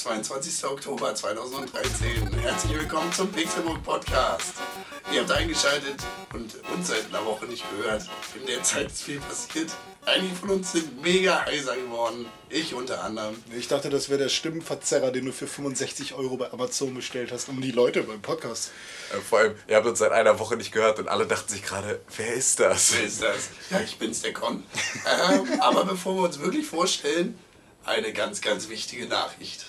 22. Oktober 2013. Herzlich willkommen zum Pixelbook Podcast. Ihr habt eingeschaltet und uns seit einer Woche nicht gehört. In der Zeit ist viel passiert. Einige von uns sind mega heiser geworden. Ich unter anderem. Ich dachte, das wäre der Stimmenverzerrer, den du für 65 Euro bei Amazon bestellt hast, um die Leute beim Podcast. Äh, Vor allem, ihr habt uns seit einer Woche nicht gehört und alle dachten sich gerade, wer ist das? Wer ist das? Ja, ich bin's, der Con. Ähm, aber bevor wir uns wirklich vorstellen, eine ganz, ganz wichtige Nachricht.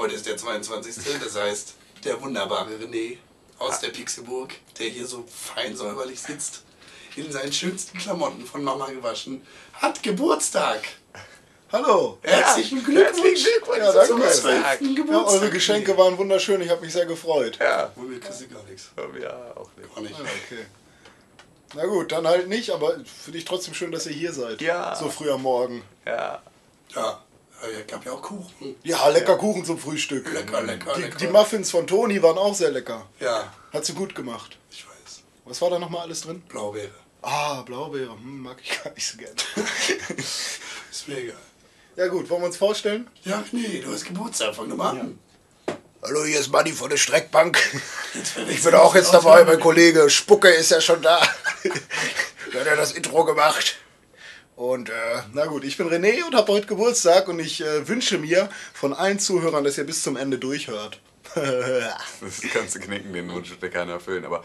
Heute ist der 22. Das heißt, der wunderbare René aus der Pixelburg, der hier so fein säuberlich sitzt, in seinen schönsten Klamotten von Mama gewaschen, hat Geburtstag. Hallo! Herzlichen Glückwunsch. herzlichen Glückwunsch Ja, danke. zum 12. Ja, Geburtstag. eure Geschenke waren wunderschön, ich habe mich sehr gefreut. Ja, Wo wir kriegst gar nichts. ja auch nicht. Gar nicht. Ja, okay. Na gut, dann halt nicht, aber finde ich trotzdem schön, dass ihr hier seid. Ja. So früh am Morgen. Ja. Ja, es gab ja auch Kuchen. Ja, lecker Kuchen zum Frühstück. Lecker, lecker, Die, lecker. die Muffins von Toni waren auch sehr lecker. Ja, Hat sie gut gemacht. ich weiß. Was war da nochmal alles drin? Blaubeere. Ah, Blaubeere. Hm, mag ich gar nicht so gern. Ist mir egal. ja gut, wollen wir uns vorstellen? Ja, nee, du hast Geburtstag. Fang doch mal an. Hallo, hier ist Manni von der Streckbank. Ich bin auch jetzt dabei, mein Kollege Spucke ist ja schon da. Der hat ja das Intro gemacht. Und äh, na gut, ich bin René und habe heute Geburtstag und ich äh, wünsche mir von allen Zuhörern, dass ihr bis zum Ende durchhört. Das kannst du knicken, den Wunsch wird keiner erfüllen. Aber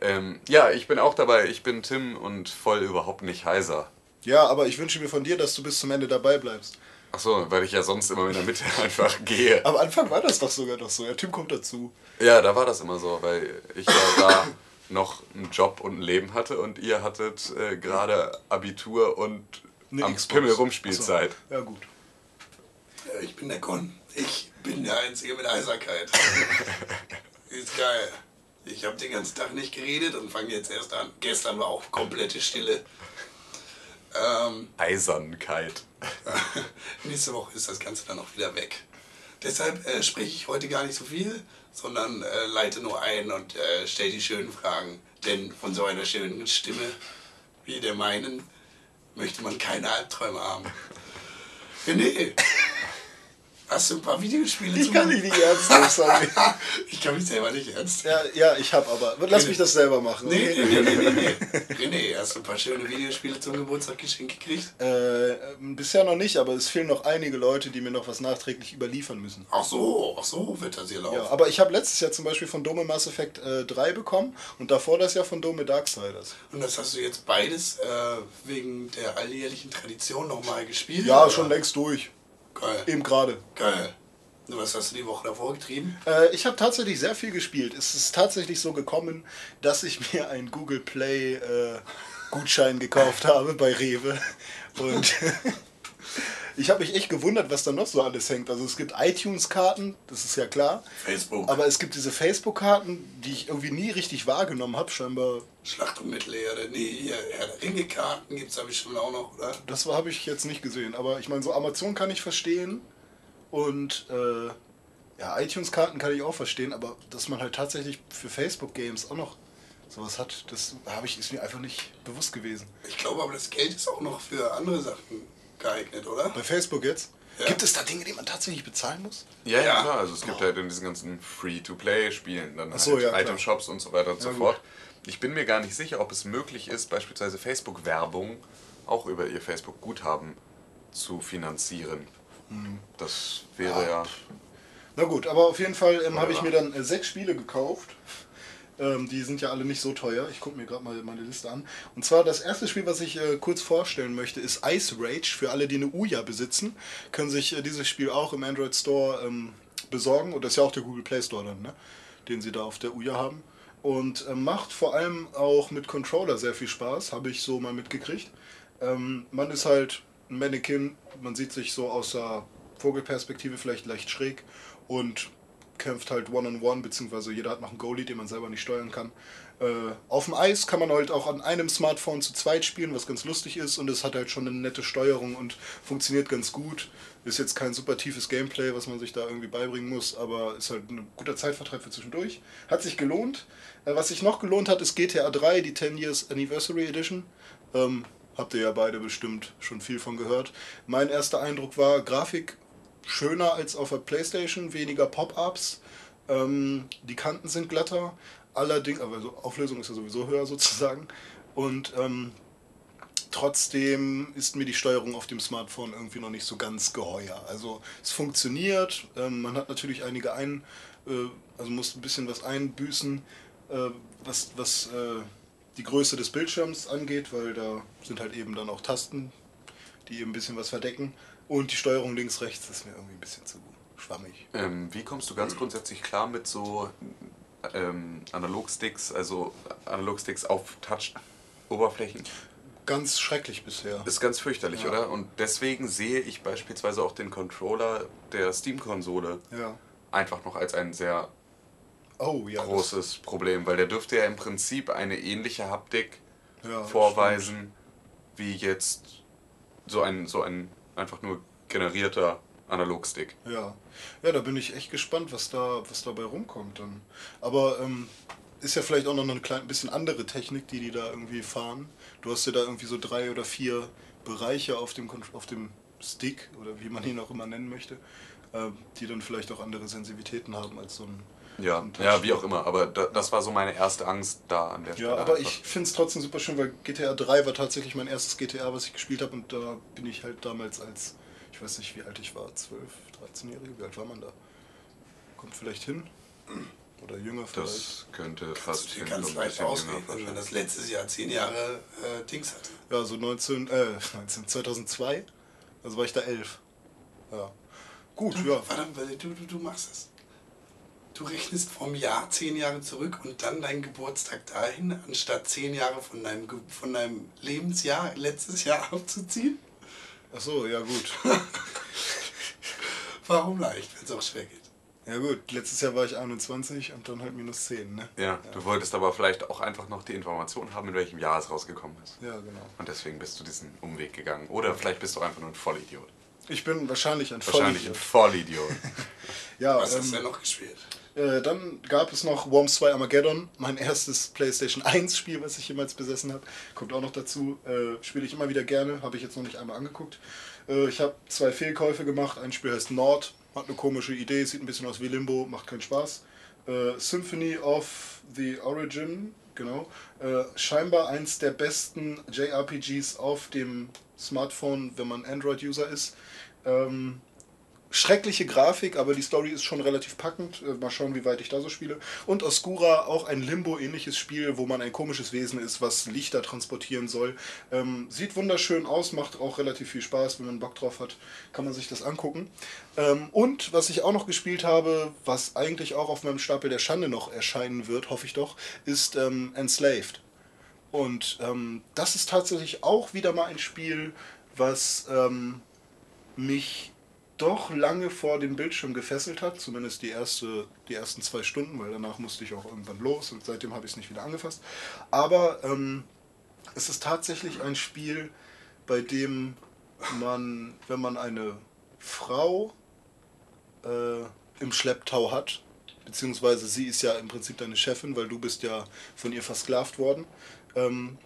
ähm, ja, ich bin auch dabei. Ich bin Tim und voll überhaupt nicht heiser. ja, aber ich wünsche mir von dir, dass du bis zum Ende dabei bleibst. Achso, weil ich ja sonst immer in der Mitte einfach gehe. Am Anfang war das doch sogar noch so. Ja, Tim kommt dazu. Ja, da war das immer so, weil ich ja da noch einen Job und ein Leben hatte und ihr hattet äh, gerade Abitur und Eine am Xbox. Pimmel Rumspielzeit. Achso. Ja, gut. Ja, ich bin der Con. Ich bin der Einzige mit Heiserkeit. Ist geil. Ich habe den ganzen Tag nicht geredet und fange jetzt erst an. Gestern war auch komplette Stille. Ähm, Eisernkeit. nächste Woche ist das Ganze dann auch wieder weg. Deshalb äh, spreche ich heute gar nicht so viel, sondern äh, leite nur ein und äh, stelle die schönen Fragen. Denn von so einer schönen Stimme wie der meinen möchte man keine Albträume haben. René, hast du ein paar Videospiele Ich kann dich nicht ernst nehmen, sorry. Ich kann mich selber nicht ernst. Ja, ja, ich hab aber. Lass mich das selber machen. Nee, okay? nee, nee, nee, nee. René, hast du ein paar schöne Videospiele zum Geburtstag geschenkt gekriegt? Äh, ähm, bisher noch nicht, aber es fehlen noch einige Leute, die mir noch was nachträglich überliefern müssen. Ach so, ach so wird das hier laufen. Ja, aber ich habe letztes Jahr zum Beispiel von Dome Mass Effect äh, 3 bekommen und davor das Jahr von Dome Darksiders. Und das hast du jetzt beides äh, wegen der alljährlichen Tradition nochmal gespielt? Ja, oder? schon längst durch. Geil. Eben gerade. Geil. Was hast du die Woche davor getrieben? Äh, ich habe tatsächlich sehr viel gespielt. Es ist tatsächlich so gekommen, dass ich mir einen Google Play äh, Gutschein gekauft habe bei Rewe. Und ich habe mich echt gewundert, was da noch so alles hängt. Also es gibt iTunes-Karten, das ist ja klar. Facebook. Aber es gibt diese Facebook-Karten, die ich irgendwie nie richtig wahrgenommen habe. Scheinbar, Schlacht um Mittelerde. Nee, Ringe-Karten gibt es da bestimmt auch noch, oder? das habe ich jetzt nicht gesehen. Aber ich meine, so Amazon kann ich verstehen. Und äh, ja, iTunes-Karten kann ich auch verstehen. Aber dass man halt tatsächlich für Facebook-Games auch noch sowas hat, das habe ich, ist mir einfach nicht bewusst gewesen. Ich glaube aber, das Geld ist auch noch für andere Sachen geeignet, oder? Bei Facebook jetzt? Ja. Gibt es da Dinge, die man tatsächlich bezahlen muss? Ja, ja, Ja. klar. Also es gibt halt in diesen ganzen Free-to-Play-Spielen dann so, halt ja. Item-Shops und so weiter und so fort. Ich bin mir gar nicht sicher, ob es möglich ist, beispielsweise Facebook-Werbung auch über ihr Facebook-Guthaben zu finanzieren. Das wäre ja. Na gut, aber auf jeden Fall ähm, habe ich mir dann äh, sechs Spiele gekauft. Ähm, die sind ja alle nicht so teuer. Ich gucke mir gerade mal meine Liste an. Und zwar das erste Spiel, was ich äh, kurz vorstellen möchte, ist Ice Rage. Für alle, die eine Ouya besitzen, können sich äh, dieses Spiel auch im Android Store ähm, besorgen. Und das ist ja auch der Google Play Store dann, ne? den sie da auf der Ouya haben. Und äh, macht vor allem auch mit Controller sehr viel Spaß, habe ich so mal mitgekriegt. Ähm, man ist halt ein Mannequin, man sieht sich so aus der Vogelperspektive vielleicht leicht schräg und kämpft halt One-on-One, beziehungsweise jeder hat noch einen Goalie, den man selber nicht steuern kann. Äh, auf dem Eis kann man halt auch an einem Smartphone zu zweit spielen, was ganz lustig ist und es hat halt schon eine nette Steuerung und funktioniert ganz gut. Ist jetzt kein super tiefes Gameplay, was man sich da irgendwie beibringen muss, aber ist halt ein guter Zeitvertreib für zwischendurch. Hat sich gelohnt. Äh, was sich noch gelohnt hat, ist GTA 3, die 10 Years Anniversary Edition. Ähm, habt ihr ja beide bestimmt schon viel von gehört. Mein erster Eindruck war, Grafik schöner als auf der Playstation, weniger Pop-Ups. Ähm, die Kanten sind glatter, allerdings, aber also Auflösung ist ja sowieso höher sozusagen. Und ähm, trotzdem ist mir die Steuerung auf dem Smartphone irgendwie noch nicht so ganz geheuer. Also es funktioniert, ähm, man hat natürlich einige ein, äh, also muss ein bisschen was einbüßen, äh, was, was äh, die Größe des Bildschirms angeht, weil da sind halt eben dann auch Tasten, die eben ein bisschen was verdecken. Und die Steuerung links, rechts ist mir irgendwie ein bisschen zu schwammig. Ähm, wie kommst du ganz grundsätzlich klar mit so ähm, Analogsticks, also Analogsticks auf Touch-Oberflächen? Ganz schrecklich bisher. Ist ganz fürchterlich, Ja. oder? Und deswegen sehe ich beispielsweise auch den Controller der Steam-Konsole Ja. einfach noch als ein sehr Oh ja. großes Problem, weil der dürfte ja im Prinzip eine ähnliche Haptik vorweisen wie jetzt so ein, so ein einfach nur generierter Analogstick. Ja. ja, da bin ich echt gespannt, was da was dabei rumkommt dann. Aber ähm, ist ja vielleicht auch noch ein klein bisschen andere Technik, die die da irgendwie fahren. Du hast ja da irgendwie so drei oder vier Bereiche auf dem, auf dem Stick oder wie man ihn auch immer nennen möchte, äh, die dann vielleicht auch andere Sensitivitäten haben als so ein Ja, ja, wie auch immer. Aber da, das war so meine erste Angst da an der Stelle. Ja, aber einfach. ich finde es trotzdem super schön, weil GTA 3 war tatsächlich mein erstes GTA, was ich gespielt habe und da bin ich halt damals als, ich weiß nicht wie alt ich war, 12, 13-Jährige, wie alt war man da? Kommt vielleicht hin? Oder jünger vielleicht? Das könnte fast hin ganz jünger ausrechnen, wenn wahrscheinlich. das letztes Jahr zehn Jahre äh, Dings hatte. Ja, so 19, äh, 19, 2002, also war ich da 11. Ja. Gut, ja. Warte, warte, du, du, du machst es. Du rechnest vom Jahr zehn Jahre zurück und dann deinen Geburtstag dahin, anstatt zehn Jahre von deinem, Ge- von deinem Lebensjahr letztes Jahr abzuziehen? Ach so, ja gut. Warum leicht, wenn es auch schwer geht? Ja gut, letztes Jahr war ich 21 und dann halt minus 10, ne? Ja, du wolltest aber vielleicht auch einfach noch die Information haben, in welchem Jahr es rausgekommen ist. Ja, genau. Und deswegen bist du diesen Umweg gegangen. Oder vielleicht bist du einfach nur ein Vollidiot. Ich bin wahrscheinlich ein Wahrscheinlich ein Vollidiot. Vollidiot. Ja, Was hast ähm, du denn noch gespielt? Äh, dann gab es noch Worms 2 Armageddon, mein erstes PlayStation 1 Spiel, was ich jemals besessen habe. Kommt auch noch dazu. Äh, Spiele ich immer wieder gerne, habe ich jetzt noch nicht einmal angeguckt. Äh, ich habe zwei Fehlkäufe gemacht. Ein Spiel heißt Nord, hat eine komische Idee, sieht ein bisschen aus wie Limbo, macht keinen Spaß. Äh, Symphony of the Origin, genau. Äh, scheinbar eins der besten JRPGs auf dem Smartphone, wenn man Android-User ist. Ähm, schreckliche Grafik, aber die Story ist schon relativ packend. Äh, Mal schauen, wie weit ich da so spiele. Und Oscura, auch ein Limbo-ähnliches Spiel, wo man ein komisches Wesen ist, was Lichter transportieren soll. Ähm, sieht wunderschön aus, macht auch relativ viel Spaß. Wenn man Bock drauf hat, kann man sich das angucken. Ähm, und was ich auch noch gespielt habe, was eigentlich auch auf meinem Stapel der Schande noch erscheinen wird, hoffe ich doch, ist ähm, Enslaved. Und ähm, das ist tatsächlich auch wieder mal ein Spiel, was ähm, mich doch lange vor den Bildschirm gefesselt hat, zumindest die, erste, die ersten zwei Stunden, weil danach musste ich auch irgendwann los und seitdem habe ich es nicht wieder angefasst. Aber ähm, es ist tatsächlich ein Spiel, bei dem man, wenn man eine Frau äh, im Schlepptau hat, beziehungsweise sie ist ja im Prinzip deine Chefin, weil du bist ja von ihr versklavt worden, ähm,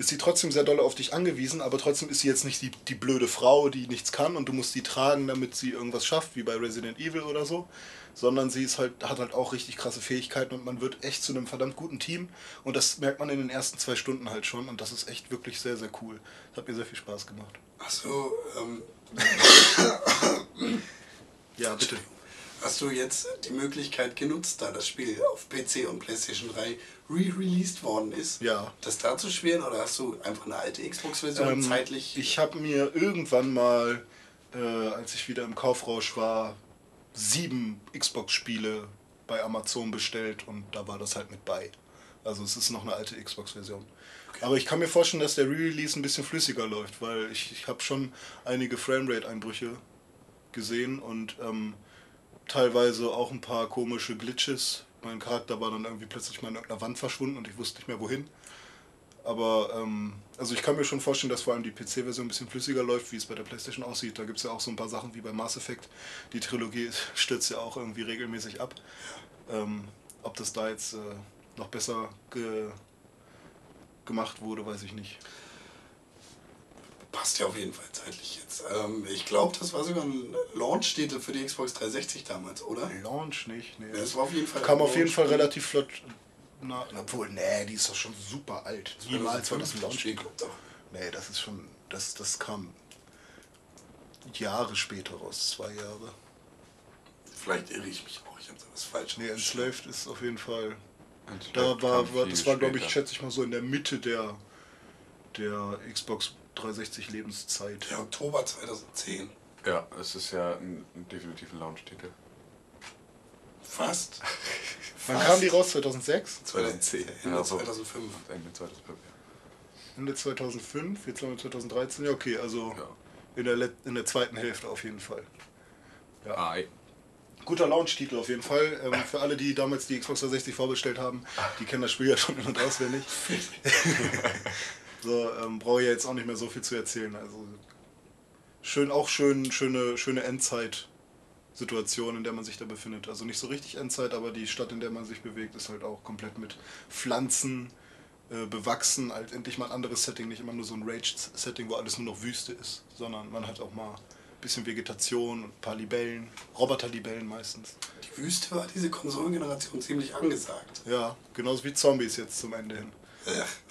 ist sie trotzdem sehr doll auf dich angewiesen, aber trotzdem ist sie jetzt nicht die, die blöde Frau, die nichts kann und du musst sie tragen, damit sie irgendwas schafft, wie bei Resident Evil oder so, sondern sie ist halt, hat halt auch richtig krasse Fähigkeiten und man wird echt zu einem verdammt guten Team und das merkt man in den ersten zwei Stunden halt schon und das ist echt wirklich sehr, sehr cool. Das hat mir sehr viel Spaß gemacht. Du, ähm, Ja, bitte. Hast du jetzt die Möglichkeit genutzt, da das Spiel auf PC und PlayStation 3 re-released worden ist, Ja. das da zu spielen oder hast du einfach eine alte Xbox-Version Ähm, zeitlich? Ich habe mir irgendwann mal, äh, als ich wieder im Kaufrausch war, sieben Xbox-Spiele bei Amazon bestellt und da war das halt mit bei. Also es ist noch eine alte Xbox-Version. Aber ich kann mir vorstellen, dass der Re-Release ein bisschen flüssiger läuft, weil ich, ich habe schon einige Framerate-Einbrüche gesehen und ähm, teilweise auch ein paar komische Glitches. Mein Charakter war dann irgendwie plötzlich mal in irgendeiner Wand verschwunden und ich wusste nicht mehr wohin. Aber ähm, also ich kann mir schon vorstellen, dass vor allem die PC-Version ein bisschen flüssiger läuft, wie es bei der PlayStation aussieht. Da gibt es ja auch so ein paar Sachen wie bei Mass Effect. Die Trilogie stürzt ja auch irgendwie regelmäßig ab. Ähm, ob das da jetzt äh, noch besser ge gemacht wurde, weiß ich nicht. Passt ja auf jeden Fall zeitlich jetzt. Ähm, ich glaube, das war sogar ein Launch-Titel für die Xbox 360 damals, oder? Launch nicht, nee. Das war auf jeden Fall Kam auf jeden Fall relativ flott. Na, obwohl, nee, die ist doch schon super alt. Niemals war das ein Launch. Nee, das ist schon. Das, das kam Jahre später raus, zwei Jahre. Vielleicht irre ich mich auch, ich habe da was falsch Nee. Enslaved ist auf jeden Fall. Enslaved Da war, war das war, glaube ich, schätze ich mal so in der Mitte der, der Xbox 360 Lebenszeit. Ja, Oktober 2010. Ja, es ist ja ein, ein definitiv ein Launch-Titel. Fast. Wann Fast. kam die raus? 2006? 2010. Ende Ja, so. 2005. Ende 2005, Ende 2005? Jetzt haben wir 2013. Ja, okay, also ja. in, der, Let- in der zweiten Hälfte auf jeden Fall. ja. Ei. Guter Launch-Titel auf jeden Fall. Ähm, für alle, die damals die Xbox 360 vorbestellt haben, die kennen das Spiel ja schon in- und auswendig. so, ähm, brauche ich ja jetzt auch nicht mehr so viel zu erzählen. Also schön, auch schön, schöne, schöne Endzeit-Situation, in der man sich da befindet. Also nicht so richtig Endzeit, aber die Stadt, in der man sich bewegt, ist halt auch komplett mit Pflanzen äh, bewachsen. Halt endlich mal ein anderes Setting, nicht immer nur so ein Rage-Setting, wo alles nur noch Wüste ist, sondern man hat auch mal ein bisschen Vegetation und ein paar Libellen, Roboter-Libellen meistens. Die Wüste war diese Konsolengeneration ziemlich angesagt. Ja, genauso wie Zombies jetzt zum Ende hin.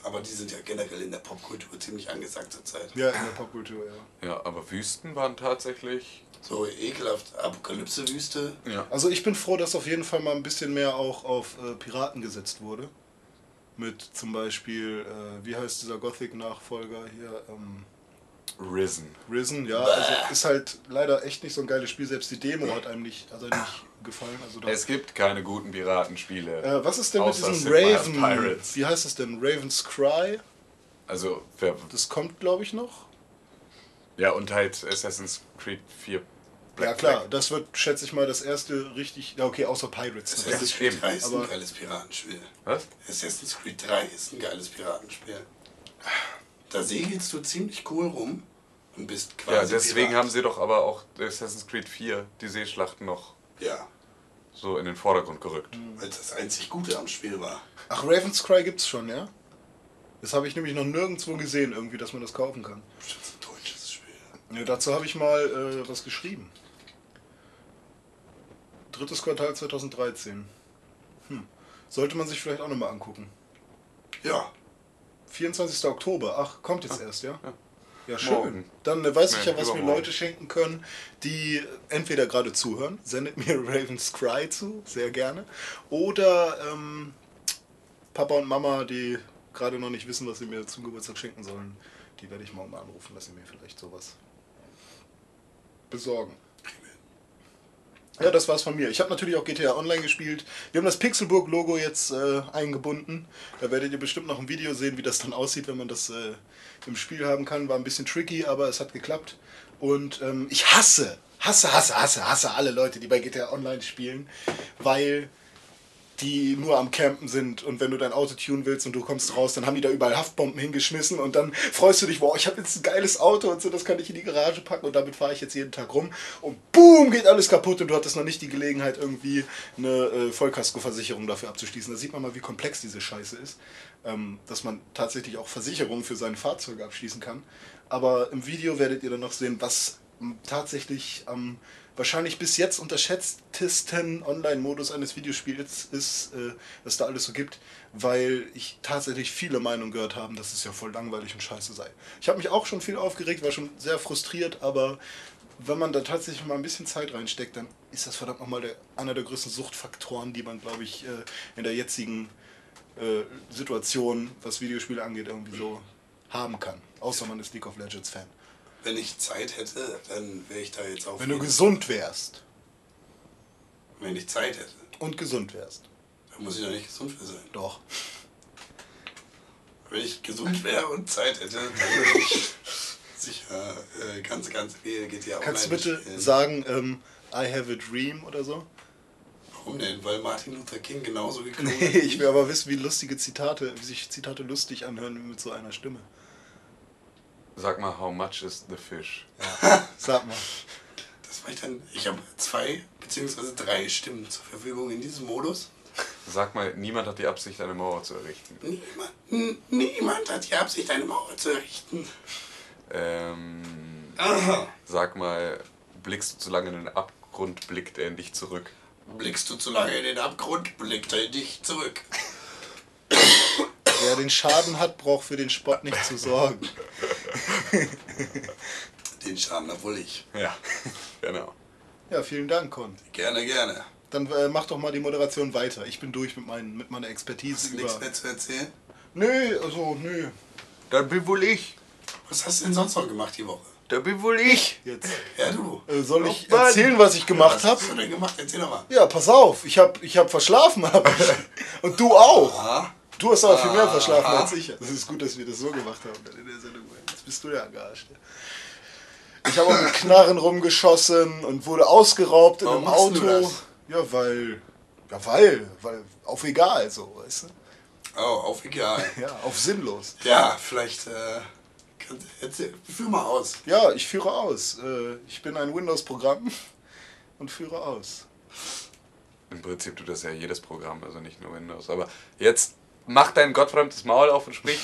Aber die sind ja generell in der Popkultur ziemlich angesagt zurzeit. Ja, in der Popkultur, ja. Ja, aber Wüsten waren tatsächlich. So ekelhaft Apokalypse-Wüste. Ja. Also ich bin froh, dass auf jeden Fall mal ein bisschen mehr auch auf äh, Piraten gesetzt wurde. Mit zum Beispiel, äh, wie heißt dieser Gothic-Nachfolger hier? Ähm, Risen. Risen, ja. Also ist halt leider echt nicht so ein geiles Spiel. Selbst die Demo hat einem nicht, hat einem nicht gefallen. Also Es gibt keine guten Piratenspiele. äh, was ist denn mit diesem Raven? Pirates. Wie heißt es denn? Raven's Cry? Also, wer, Das kommt, glaube ich, noch. ja, und halt Assassin's Creed 4 ja klar, das wird, schätze ich mal, das erste richtig. Ja, okay, außer Pirates. Assassin's natürlich. Creed eben, 3 ist ein geiles Piratenspiel. Was? Assassin's Creed 3 ist ein geiles Piratenspiel. Da segelst du ziemlich cool rum und bist quasi. Ja, deswegen Pirat. haben sie doch aber auch Assassin's Creed 4 die Seeschlachten noch Ja, so in den Vordergrund gerückt. weil es das einzig Gute am Spiel war. Ach, Raven's Cry gibt's schon, ja? Das habe ich nämlich noch nirgendwo gesehen, irgendwie, dass man das kaufen kann. Das ist ein deutsches Spiel. Ja, dazu habe ich mal äh, was geschrieben. Drittes Quartal 2013. Hm. Sollte man sich vielleicht auch nochmal angucken. Ja, 24. Oktober. Ach, kommt jetzt erst, ja? Ja, schön. Morgen. Dann äh, weiß ich ja, was mir. Leute schenken können, die entweder gerade zuhören, sendet mir Raven's Cry zu, sehr gerne, oder ähm, Papa und Mama, die gerade noch nicht wissen, was sie mir zum Geburtstag schenken sollen, die werde ich morgen mal anrufen, dass sie mir vielleicht sowas besorgen. Ja, das war's von mir. Ich habe natürlich auch GTA Online gespielt. Wir haben das Pixelburg-Logo jetzt äh, eingebunden. Da werdet ihr bestimmt noch ein Video sehen, wie das dann aussieht, wenn man das äh, im Spiel haben kann. War ein bisschen tricky, aber es hat geklappt. Und ähm, ich hasse, hasse, hasse, hasse, hasse alle Leute, die bei GTA Online spielen, weil die nur am Campen sind und wenn du dein Auto tunen willst und du kommst raus, dann haben die da überall Haftbomben hingeschmissen und dann freust du dich, wow, ich habe jetzt ein geiles Auto und so, das kann ich in die Garage packen und damit fahre ich jetzt jeden Tag rum und boom, geht alles kaputt und du hattest noch nicht die Gelegenheit, irgendwie eine äh, Vollkaskoversicherung dafür abzuschließen. Da sieht man mal, wie komplex diese Scheiße ist, ähm, dass man tatsächlich auch Versicherungen für seine Fahrzeuge abschließen kann. Aber im Video werdet ihr dann noch sehen, was tatsächlich am wahrscheinlich bis jetzt unterschätztesten Online-Modus eines Videospiels ist, äh, was da alles so gibt, weil ich tatsächlich viele Meinungen gehört habe, dass es ja voll langweilig und scheiße sei. Ich habe mich auch schon viel aufgeregt, war schon sehr frustriert, aber wenn man da tatsächlich mal ein bisschen Zeit reinsteckt, dann ist das verdammt nochmal der, einer der größten Suchtfaktoren, die man, glaube ich, äh, in der jetzigen äh, Situation, was Videospiele angeht, irgendwie so haben kann. Außer man ist League of Legends Fan. Wenn ich Zeit hätte, dann wäre ich da jetzt auf. Wenn du gesund wärst Wenn ich Zeit hätte, und gesund wärst. dann muss ich doch nicht gesund für sein. Doch. Wenn ich gesund wäre und Zeit hätte, dann würde ich sicher äh, ganz, ganz viel GTA Kannst du Online bitte spielen. sagen, ähm, I have a dream oder so. Warum denn? Weil Martin Luther King genauso geklungen Nee, hat. ich will aber wissen, wie lustige Zitate, wie sich Zitate lustig anhören mit so einer Stimme. Sag mal, how much is the fish? Sag mal. Das war ich dann. Ich habe zwei beziehungsweise drei Stimmen zur Verfügung in diesem Modus. Sag mal, niemand hat die Absicht, eine Mauer zu errichten. Niemand, niemand hat die Absicht, eine Mauer zu errichten. Ähm, Aha. sag mal, blickst du zu lange in den Abgrund, blickt er in dich zurück. Blickst du zu lange in den Abgrund, blickt er dich zurück. Wer den Schaden hat, braucht für den Spott nicht zu sorgen. Den Schaden hab wohl ich. Ja, genau. Ja, vielen Dank, Con. Gerne, gerne. Dann äh, mach doch mal die Moderation weiter. Ich bin durch mit, meinen, mit meiner Expertise Hast du über. nichts mehr zu erzählen? Nö, also, nö. Da bin wohl ich. Was hast du denn sonst noch gemacht die Woche? Da bin wohl ich. Jetzt. Ja, du. Äh, soll ich Oh erzählen, was ich gemacht Was habe? hast du denn gemacht? Erzähl doch mal. Ja, pass auf. Ich hab, ich hab verschlafen. Hab ich. Und du auch. Ah, Du hast aber viel mehr verschlafen Aha. als ich. Das ist gut, dass wir das so gemacht haben in der Sendung. Jetzt bist du ja engagiert. Ich habe auch mit Knarren rumgeschossen und wurde ausgeraubt in Warum einem machst du Auto. das? Ja, weil. Ja, weil. Weil. Auf egal so, weißt du? oh, auf egal. Ja, auf sinnlos. Ja, vielleicht. Äh, kannst, erzähl, führ mal aus. Ja, ich führe aus. Äh, Ich bin ein Windows-Programm und führe aus. Im Prinzip tut das ja jedes Programm, also nicht nur Windows. Aber jetzt mach dein gottverdammtes Maul auf und sprich.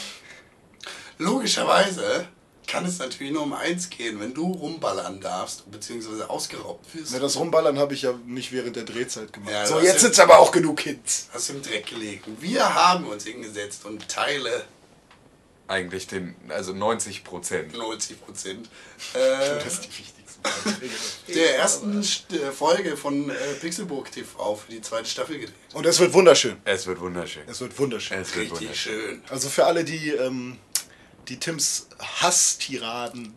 Logischerweise kann es natürlich nur um eins gehen, wenn du rumballern darfst, beziehungsweise ausgeraubt wirst. Na, das Rumballern habe ich ja nicht während der Drehzeit gemacht. Ja, so, jetzt sind's aber auch genug Hits. Hast du im Dreck gelegen. Wir haben uns hingesetzt und Teile, Eigentlich den, also 90 Prozent. 90 Prozent, äh, Das ist die wichtigste Beiträge. der ersten St- äh, Folge von äh, Pixelburg TV für die zweite Staffel gedreht. Und es wird wunderschön. Es wird wunderschön. Es wird wunderschön. Es wird Richtig wunderschön. schön. Also für alle, die, ähm, die Tims Hasstiraden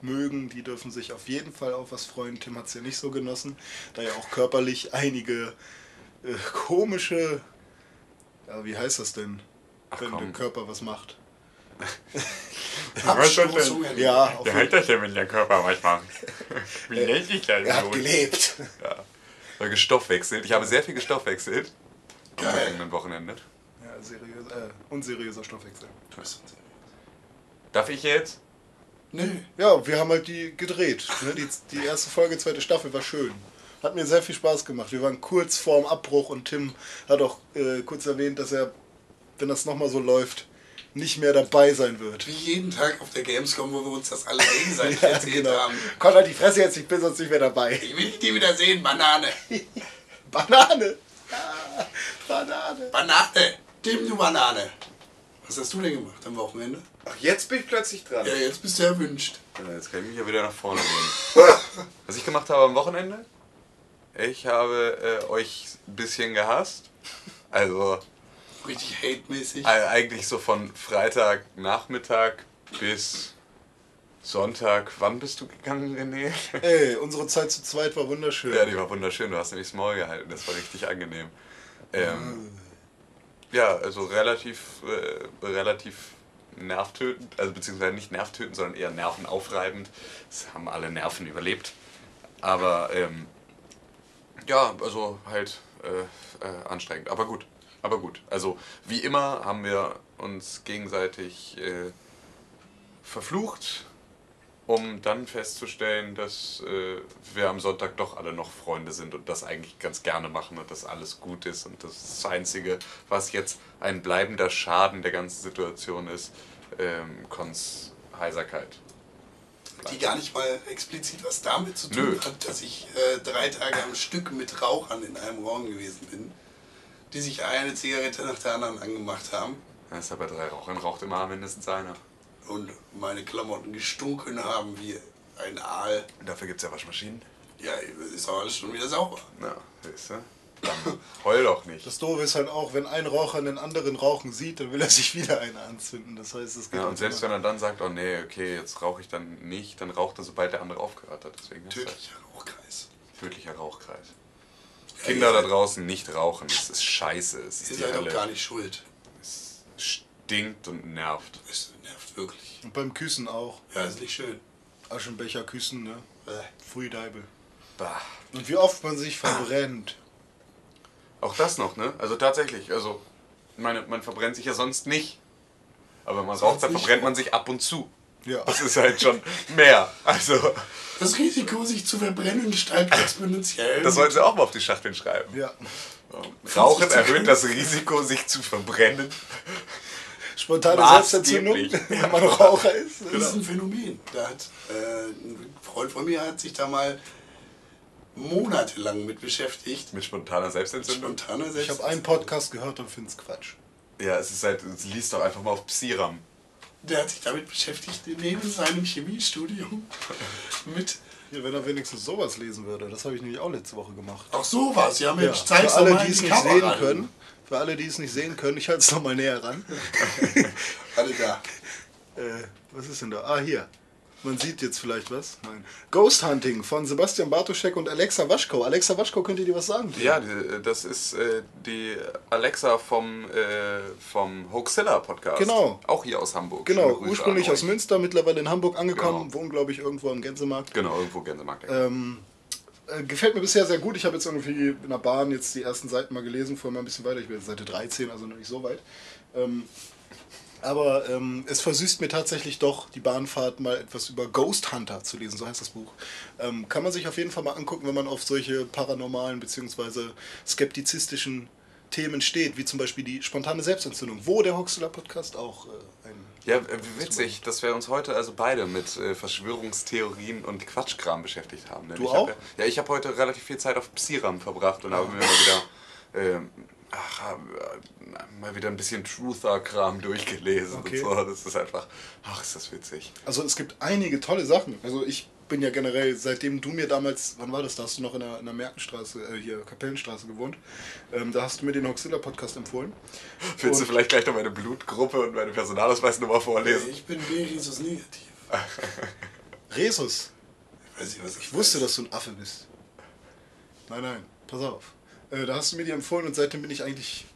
mögen, die dürfen sich auf jeden Fall auf was freuen. Tim hat es ja nicht so genossen, da ja auch körperlich einige äh, komische, ja, wie heißt das denn, Ach, wenn komm. der Körper was macht? Abstoßungen. Ja, auf jeden das denn, wenn der Körper was macht? Wie nennt sich das Er hat gelebt. Oder gestoffwechselt. Ich habe sehr viel gestoffwechselt. Am Geil. vergangenen Wochenende. Ja, seriös, äh, unseriöser Stoffwechsel. Darf ich jetzt? Nö. Ja, wir haben halt die gedreht. Ne? Die, die erste Folge, zweite Staffel war schön. Hat mir sehr viel Spaß gemacht. Wir waren kurz vorm Abbruch und Tim hat auch äh, kurz erwähnt, dass er, wenn das nochmal so läuft, nicht mehr dabei sein wird. Wie jeden Tag auf der Gamescom, wo wir uns das alle gegenseitig Ja, erzählt genau. haben. Konrad, halt die Fresse jetzt, ich bin sonst nicht mehr dabei. Ich will die wieder sehen, Banane. Banane! Ah, Banane! Banane. Tim, du Banane. Was hast du denn gemacht am Wochenende? Ach, jetzt bin ich plötzlich dran. Ja, jetzt bist du erwünscht. Ja, Jetzt kann ich mich ja wieder nach vorne lehnen. Was ich gemacht habe am Wochenende? Ich habe äh, euch ein bisschen gehasst. Also Richtig hate-mäßig. äh, eigentlich so von Freitagnachmittag bis Sonntag. Wann bist du gegangen, René? Ey, unsere Zeit zu zweit war wunderschön. Ja, die war wunderschön. Du hast nämlich das Maul gehalten. Das war richtig angenehm. Ähm, ja, also relativ, äh, relativ nervtötend. Also beziehungsweise nicht nervtötend, sondern eher nervenaufreibend. Es haben alle Nerven überlebt. Aber ähm, ja, also halt äh, äh, anstrengend. Aber gut. Aber gut. Also wie immer haben wir uns gegenseitig äh, verflucht, um dann festzustellen, dass äh, wir am Sonntag doch alle noch Freunde sind und das eigentlich ganz gerne machen und dass alles gut ist. Und das ist das Einzige, was jetzt ein bleibender Schaden der ganzen Situation ist, ähm, Cons Heiserkeit. die gar nicht mal explizit was damit zu tun Nö. hat, dass ich äh, drei Tage am Stück mit Rauchern in einem Raum gewesen bin, die sich eine Zigarette nach der anderen angemacht haben Das ist ja bei drei Rauchern raucht immer mindestens einer. Und meine Klamotten gestunken haben wie ein Aal. Dafür gibt es ja Waschmaschinen. Ja, ist auch alles schon wieder sauber. Na, siehst du? Dann heul doch nicht. Das Doofe ist halt auch, wenn ein Raucher einen anderen rauchen sieht, dann will er sich wieder eine anzünden. Das heißt, es geht Ja, halt und selbst immer. wenn er dann sagt, oh nee, okay, jetzt rauche ich dann nicht, dann raucht er, sobald der andere aufgehört hat. Deswegen ist das Tödlicher Rauchkreis. tödlicher Rauchkreis. Ja, Kinder da draußen nicht rauchen, es ist scheiße, es ist Ihr seid auch Hölle. gar nicht schuld. Es stinkt und nervt. Es nervt wirklich. Und beim Küssen auch. Ja, ist nicht schön. Aschenbecher küssen, ne? Äh, Frühdeibel. Bah. Und wie oft man sich verbrennt. Auch das noch, ne? Also tatsächlich, also meine, man verbrennt sich ja sonst nicht. Aber wenn man raucht, dann verbrennt man sich ab und zu. Ja. Das ist halt schon mehr. Also, Das Risiko, sich zu verbrennen, steigt exponentiell. das sollten sie auch mal auf die Schachteln schreiben. Ja. Rauchen erhöht das Risiko, sich zu verbrennen. Spontane. Selbstentzündung, wenn man Raucher ist. Das ist ein Phänomen. Da hat, äh, ein Freund von mir hat sich da mal monatelang mit beschäftigt. Mit spontaner Selbstentzündung. Spontaner Ich habe einen Podcast gehört und finde es Quatsch. Ja, es ist halt, es liest doch einfach mal auf Psiram. Der hat sich damit beschäftigt, neben seinem Chemiestudium mit. Ja, wenn er wenigstens sowas lesen würde. Das habe ich nämlich auch letzte Woche gemacht. Auch sowas, ja Ja, Mensch, für zeig's doch alle, die es nicht sehen können, für alle, die es nicht sehen können, ich halte es nochmal näher ran. Alle da. Äh, was ist denn da? Ah, hier. Man sieht jetzt vielleicht was. Nein. Ghost Hunting von Sebastian Bartoschek und Alexa Waschko. Alexa Waschko, könnt ihr dir was sagen? Ja, die, das ist äh, die Alexa vom, äh, vom Hoaxilla Podcast. Genau. Auch hier aus Hamburg. Genau, ursprünglich aus. Münster, mittlerweile in Hamburg angekommen, Genau. wohnt glaube ich irgendwo am Gänsemarkt. Genau, irgendwo Gänsemarkt. Ähm, äh, gefällt mir bisher sehr gut. Ich habe jetzt irgendwie in der Bahn jetzt die ersten Seiten mal gelesen, vorher mal ein bisschen weiter. Ich bin jetzt Seite 13, also noch nicht so weit. Ähm, aber ähm, es versüßt mir tatsächlich doch die Bahnfahrt mal etwas über Ghost Hunter zu lesen, so heißt das Buch. Ähm, kann man sich auf jeden Fall mal angucken, wenn man auf solche paranormalen bzw. skeptizistischen Themen steht, wie zum Beispiel die spontane Selbstentzündung, wo der Hoxilla Podcast auch äh, Ja, äh, witzig, dass wir uns heute also beide mit äh, Verschwörungstheorien und Quatschkram beschäftigt haben. Ne? Du auch? Hab, ja, ich habe heute relativ viel Zeit auf Psiram verbracht und habe mir mal wieder, ähm, ach, äh, mal wieder ein bisschen Truther-Kram durchgelesen Okay. und so. Das ist einfach, ach, ist das witzig. Also es gibt einige tolle Sachen. Also ich bin ja generell, seitdem du mir damals, wann war das, da hast du noch in der, in der Merkenstraße, äh, hier Kapellenstraße gewohnt, ähm, da hast du mir den Hoxilla Podcast empfohlen. Willst du Und- vielleicht gleich noch meine Blutgruppe und meine Personalausweisnummer vorlesen? Ich bin Berisus negativ. Resus, Ich weiß nicht, was ich wusste, dass du ein Affe bist. Nein, nein, pass auf. Äh, da hast du mir die empfohlen und seitdem bin ich eigentlich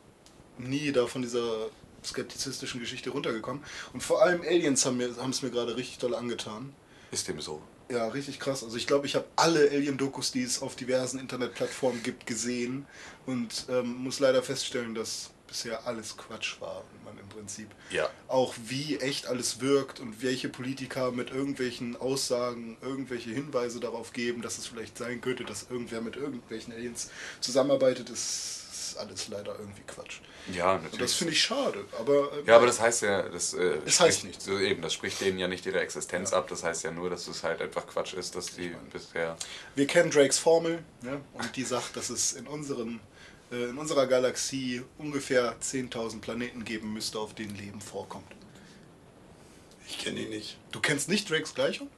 nie da von dieser skeptizistischen Geschichte runtergekommen. Und vor allem Aliens haben mir- es mir gerade richtig doll angetan. Ist dem so. Ja, richtig krass. Also ich glaube, ich habe alle Alien-Dokus, die es auf diversen Internetplattformen gibt, gesehen und ähm, muss leider feststellen, dass bisher alles Quatsch war, man im Prinzip. Ja. Auch wie echt alles wirkt und welche Politiker mit irgendwelchen Aussagen irgendwelche Hinweise darauf geben, dass es vielleicht sein könnte, dass irgendwer mit irgendwelchen Aliens zusammenarbeitet, ist alles leider irgendwie Quatsch. Ja, Und das natürlich. finde ich schade. Aber, äh, Ja, aber das heißt ja, das, äh, heißt spricht- nichts. So eben, das spricht denen ja nicht ihre Existenz ab. Das heißt ja nur, dass es halt einfach Quatsch ist, dass die bisher. Wir kennen Drakes Formel ne? und die sagt, dass es in, unserem, äh, in unserer Galaxie ungefähr 10.000 Planeten geben müsste, auf denen Leben vorkommt. Ich kenne ihn nicht. Du kennst nicht Drakes Gleichung?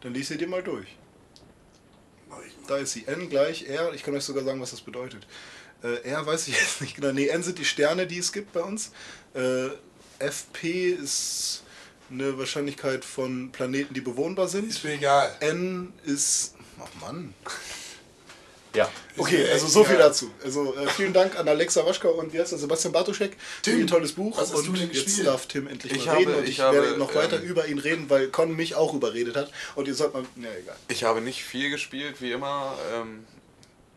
Dann lies sie dir mal durch. Ich. Da ist sie. N gleich R. Ich kann euch sogar sagen, was das bedeutet. Äh, R weiß ich jetzt nicht genau. Nee, N sind die Sterne, die es gibt bei uns. Äh, FP ist eine Wahrscheinlichkeit von Planeten, die bewohnbar sind. Ist mir egal. N ist... Oh Mann. Ja. Okay, also so viel dazu. Also äh, vielen Dank an Alexa Waschka und wie heißt der Sebastian Bartoschek für Tim, ihr tolles Buch. was hast und du denn jetzt darf Tim endlich Ich mal habe- reden und ich ich, habe, werde noch weiter ähm, über ihn reden, weil Con mich auch überredet hat. Und ihr sollt mal. Na egal. Ich habe nicht viel gespielt, wie immer, ähm,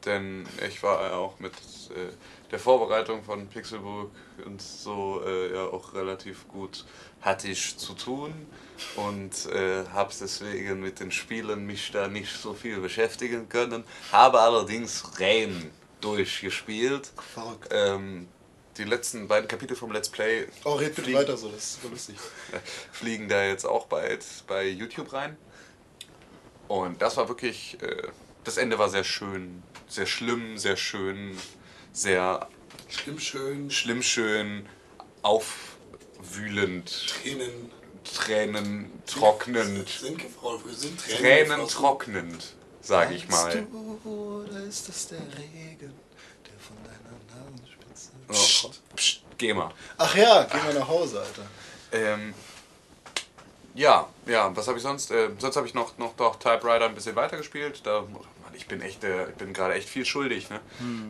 denn ich war auch mit äh, der Vorbereitung von Pixelburg und so äh, ja auch relativ gut hatte ich zu tun und äh, habe deswegen mit den Spielen mich da nicht so viel beschäftigen können, habe allerdings rein durchgespielt. Verrückt. Ähm, die letzten beiden Kapitel vom Let's Play Oh, red bitte fliegen- weiter so, das ist lustig. fliegen da jetzt auch bald bei YouTube rein. Und das war wirklich, äh, das Ende war sehr schön, sehr schlimm, sehr schön, sehr Schlimm schön. schlimm schön, aufwühlend, Tränen. Tränen trocknend, Sind sind Tränen. Tränen trocknend, sage ich mal. Du, oder ist das der Regen, der von deiner Nasenspitze. Oh, psst, geh mal. Ach ja, geh mal nach Hause, Alter. Ähm, ja, ja, was habe ich sonst? Äh, sonst habe ich noch, noch doch Typewriter ein bisschen weitergespielt. Da, Mann, ich bin echt, äh, ich bin gerade echt viel schuldig. Ne?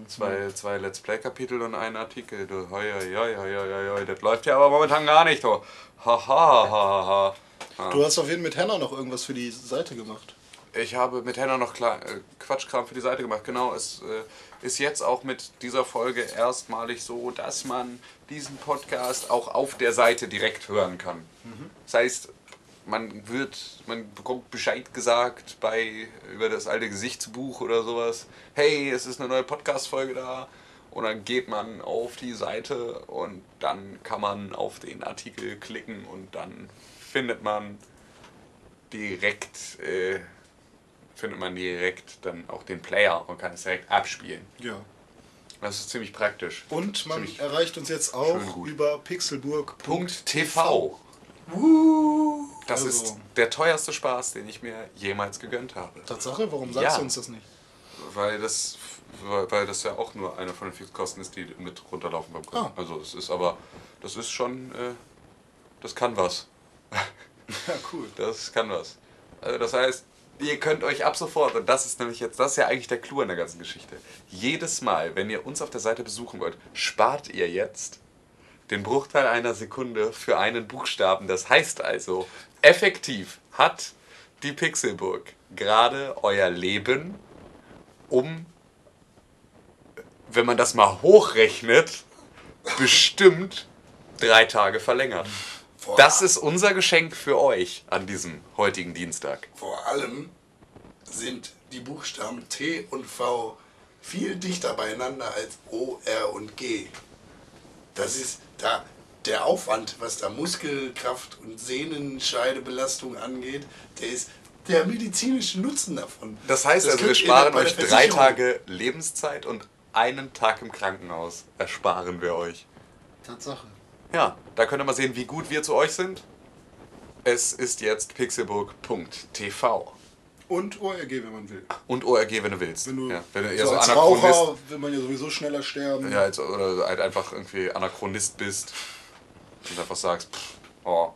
Zwei, zwei Let's Play-Kapitel und ein Artikel. Du, hoi, hoi, hoi, hoi, hoi, das läuft ja aber momentan gar nicht. Oh. Ha, ha, ha, ha, ha. Du hast auf jeden Fall mit Henna noch irgendwas für die Seite gemacht. Ich habe mit Henna noch klar, äh, Quatschkram für die Seite gemacht. Genau, es äh, ist jetzt auch mit dieser Folge erstmalig so, dass man diesen Podcast auch auf der Seite direkt hören kann. Das heißt, man wird, man bekommt Bescheid gesagt bei über das alte Gesichtsbuch oder sowas. Hey, es ist eine neue Podcast-Folge da. Und dann geht man auf die Seite und dann kann man auf den Artikel klicken und dann findet man direkt äh, findet man direkt dann auch den Player und kann es direkt abspielen. Ja. Das ist ziemlich praktisch. Und man Ziemlich erreicht uns jetzt auch über pixelburg. Punkt TV. Das Also- ist der teuerste Spaß, den ich mir jemals gegönnt habe. Tatsache, warum sagst Ja. du uns das nicht? Weil das, weil das ja auch nur eine von den Fixkosten ist, die mit runterlaufen beim Kunden. Ah. Also es ist aber, das ist schon, äh, das kann was. Ja, cool. Das kann was. Also das heißt, ihr könnt euch ab sofort, und das ist nämlich jetzt, das ist ja eigentlich der Clou an der ganzen Geschichte. Jedes Mal, wenn ihr uns auf der Seite besuchen wollt, spart ihr jetzt den Bruchteil einer Sekunde für einen Buchstaben. Das heißt also, effektiv hat die Pixelburg gerade euer Leben um, wenn man das mal hochrechnet, bestimmt drei Tage verlängert. Vor, Das ist unser Geschenk für euch an diesem heutigen Dienstag. vor allem sind die Buchstaben T und V viel dichter beieinander als O, R und G. Das ist da der Aufwand, was da Muskelkraft und Sehnenscheidebelastung angeht, der ist der medizinische Nutzen davon. Das heißt also, wir sparen euch drei Tage Lebenszeit und einen Tag im Krankenhaus ersparen wir euch. Tatsache. Ja, da könnt ihr mal sehen, wie gut wir zu euch sind. Es ist jetzt pixelburg.tv. Und ORG, wenn man will. Und ORG, wenn du willst. Wenn du, ja, wenn du eher so so als Anachronist, Raucher will man ja sowieso schneller sterben. ja, als, oder halt einfach irgendwie Anachronist bist und einfach sagst, pff, oh,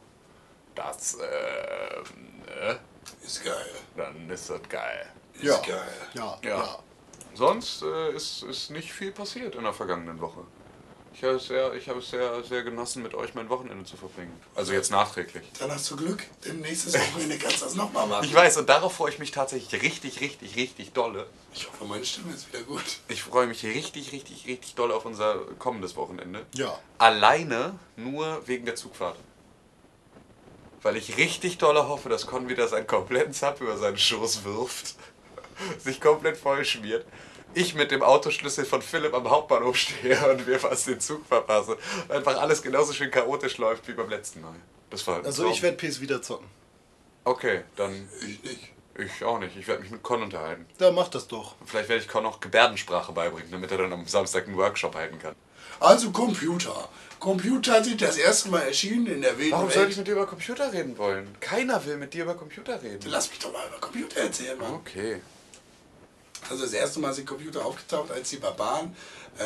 das, äh, ne, Ist geil. dann ist das geil. Ist Ja. geil. Ja, Ja. ja. Sonst äh, ist, ist nicht viel passiert in der vergangenen Woche. Ich habe es sehr, ich habe es sehr, sehr genossen, mit euch mein Wochenende zu verbringen. Also jetzt nachträglich. Dann hast du Glück, denn nächstes Wochenende kannst du das nochmal machen. Ich weiß, und darauf freue ich mich tatsächlich richtig, richtig, richtig dolle. Ich hoffe, meine Stimme ist wieder gut. Ich freue mich richtig, richtig, richtig dolle auf unser kommendes Wochenende. Ja. Alleine nur wegen der Zugfahrt. Weil ich richtig dolle hoffe, dass Con wieder seinen kompletten Zap über seinen Schoß wirft. Sich komplett voll schmiert. Ich mit dem Autoschlüssel von Philipp am Hauptbahnhof stehe und wir fast den Zug verpassen. Und einfach alles genauso schön chaotisch läuft wie beim letzten Mal. Das war Also Traum. ich werde PS wieder zocken. Okay, dann Ich nicht. ich auch nicht. Ich werde mich mit Con unterhalten. Da mach das doch. Vielleicht werde ich Con auch Gebärdensprache beibringen, damit er dann am Samstag einen Workshop halten kann. Also Computer. Computer sind das erste Mal erschienen in der wilden Warum Welt. sollte ich mit dir über Computer reden wollen? Keiner will mit dir über Computer reden. Lass mich doch mal über Computer erzählen, Mann. Okay. Also das erste Mal sind Computer aufgetaucht, als die Barbaren äh,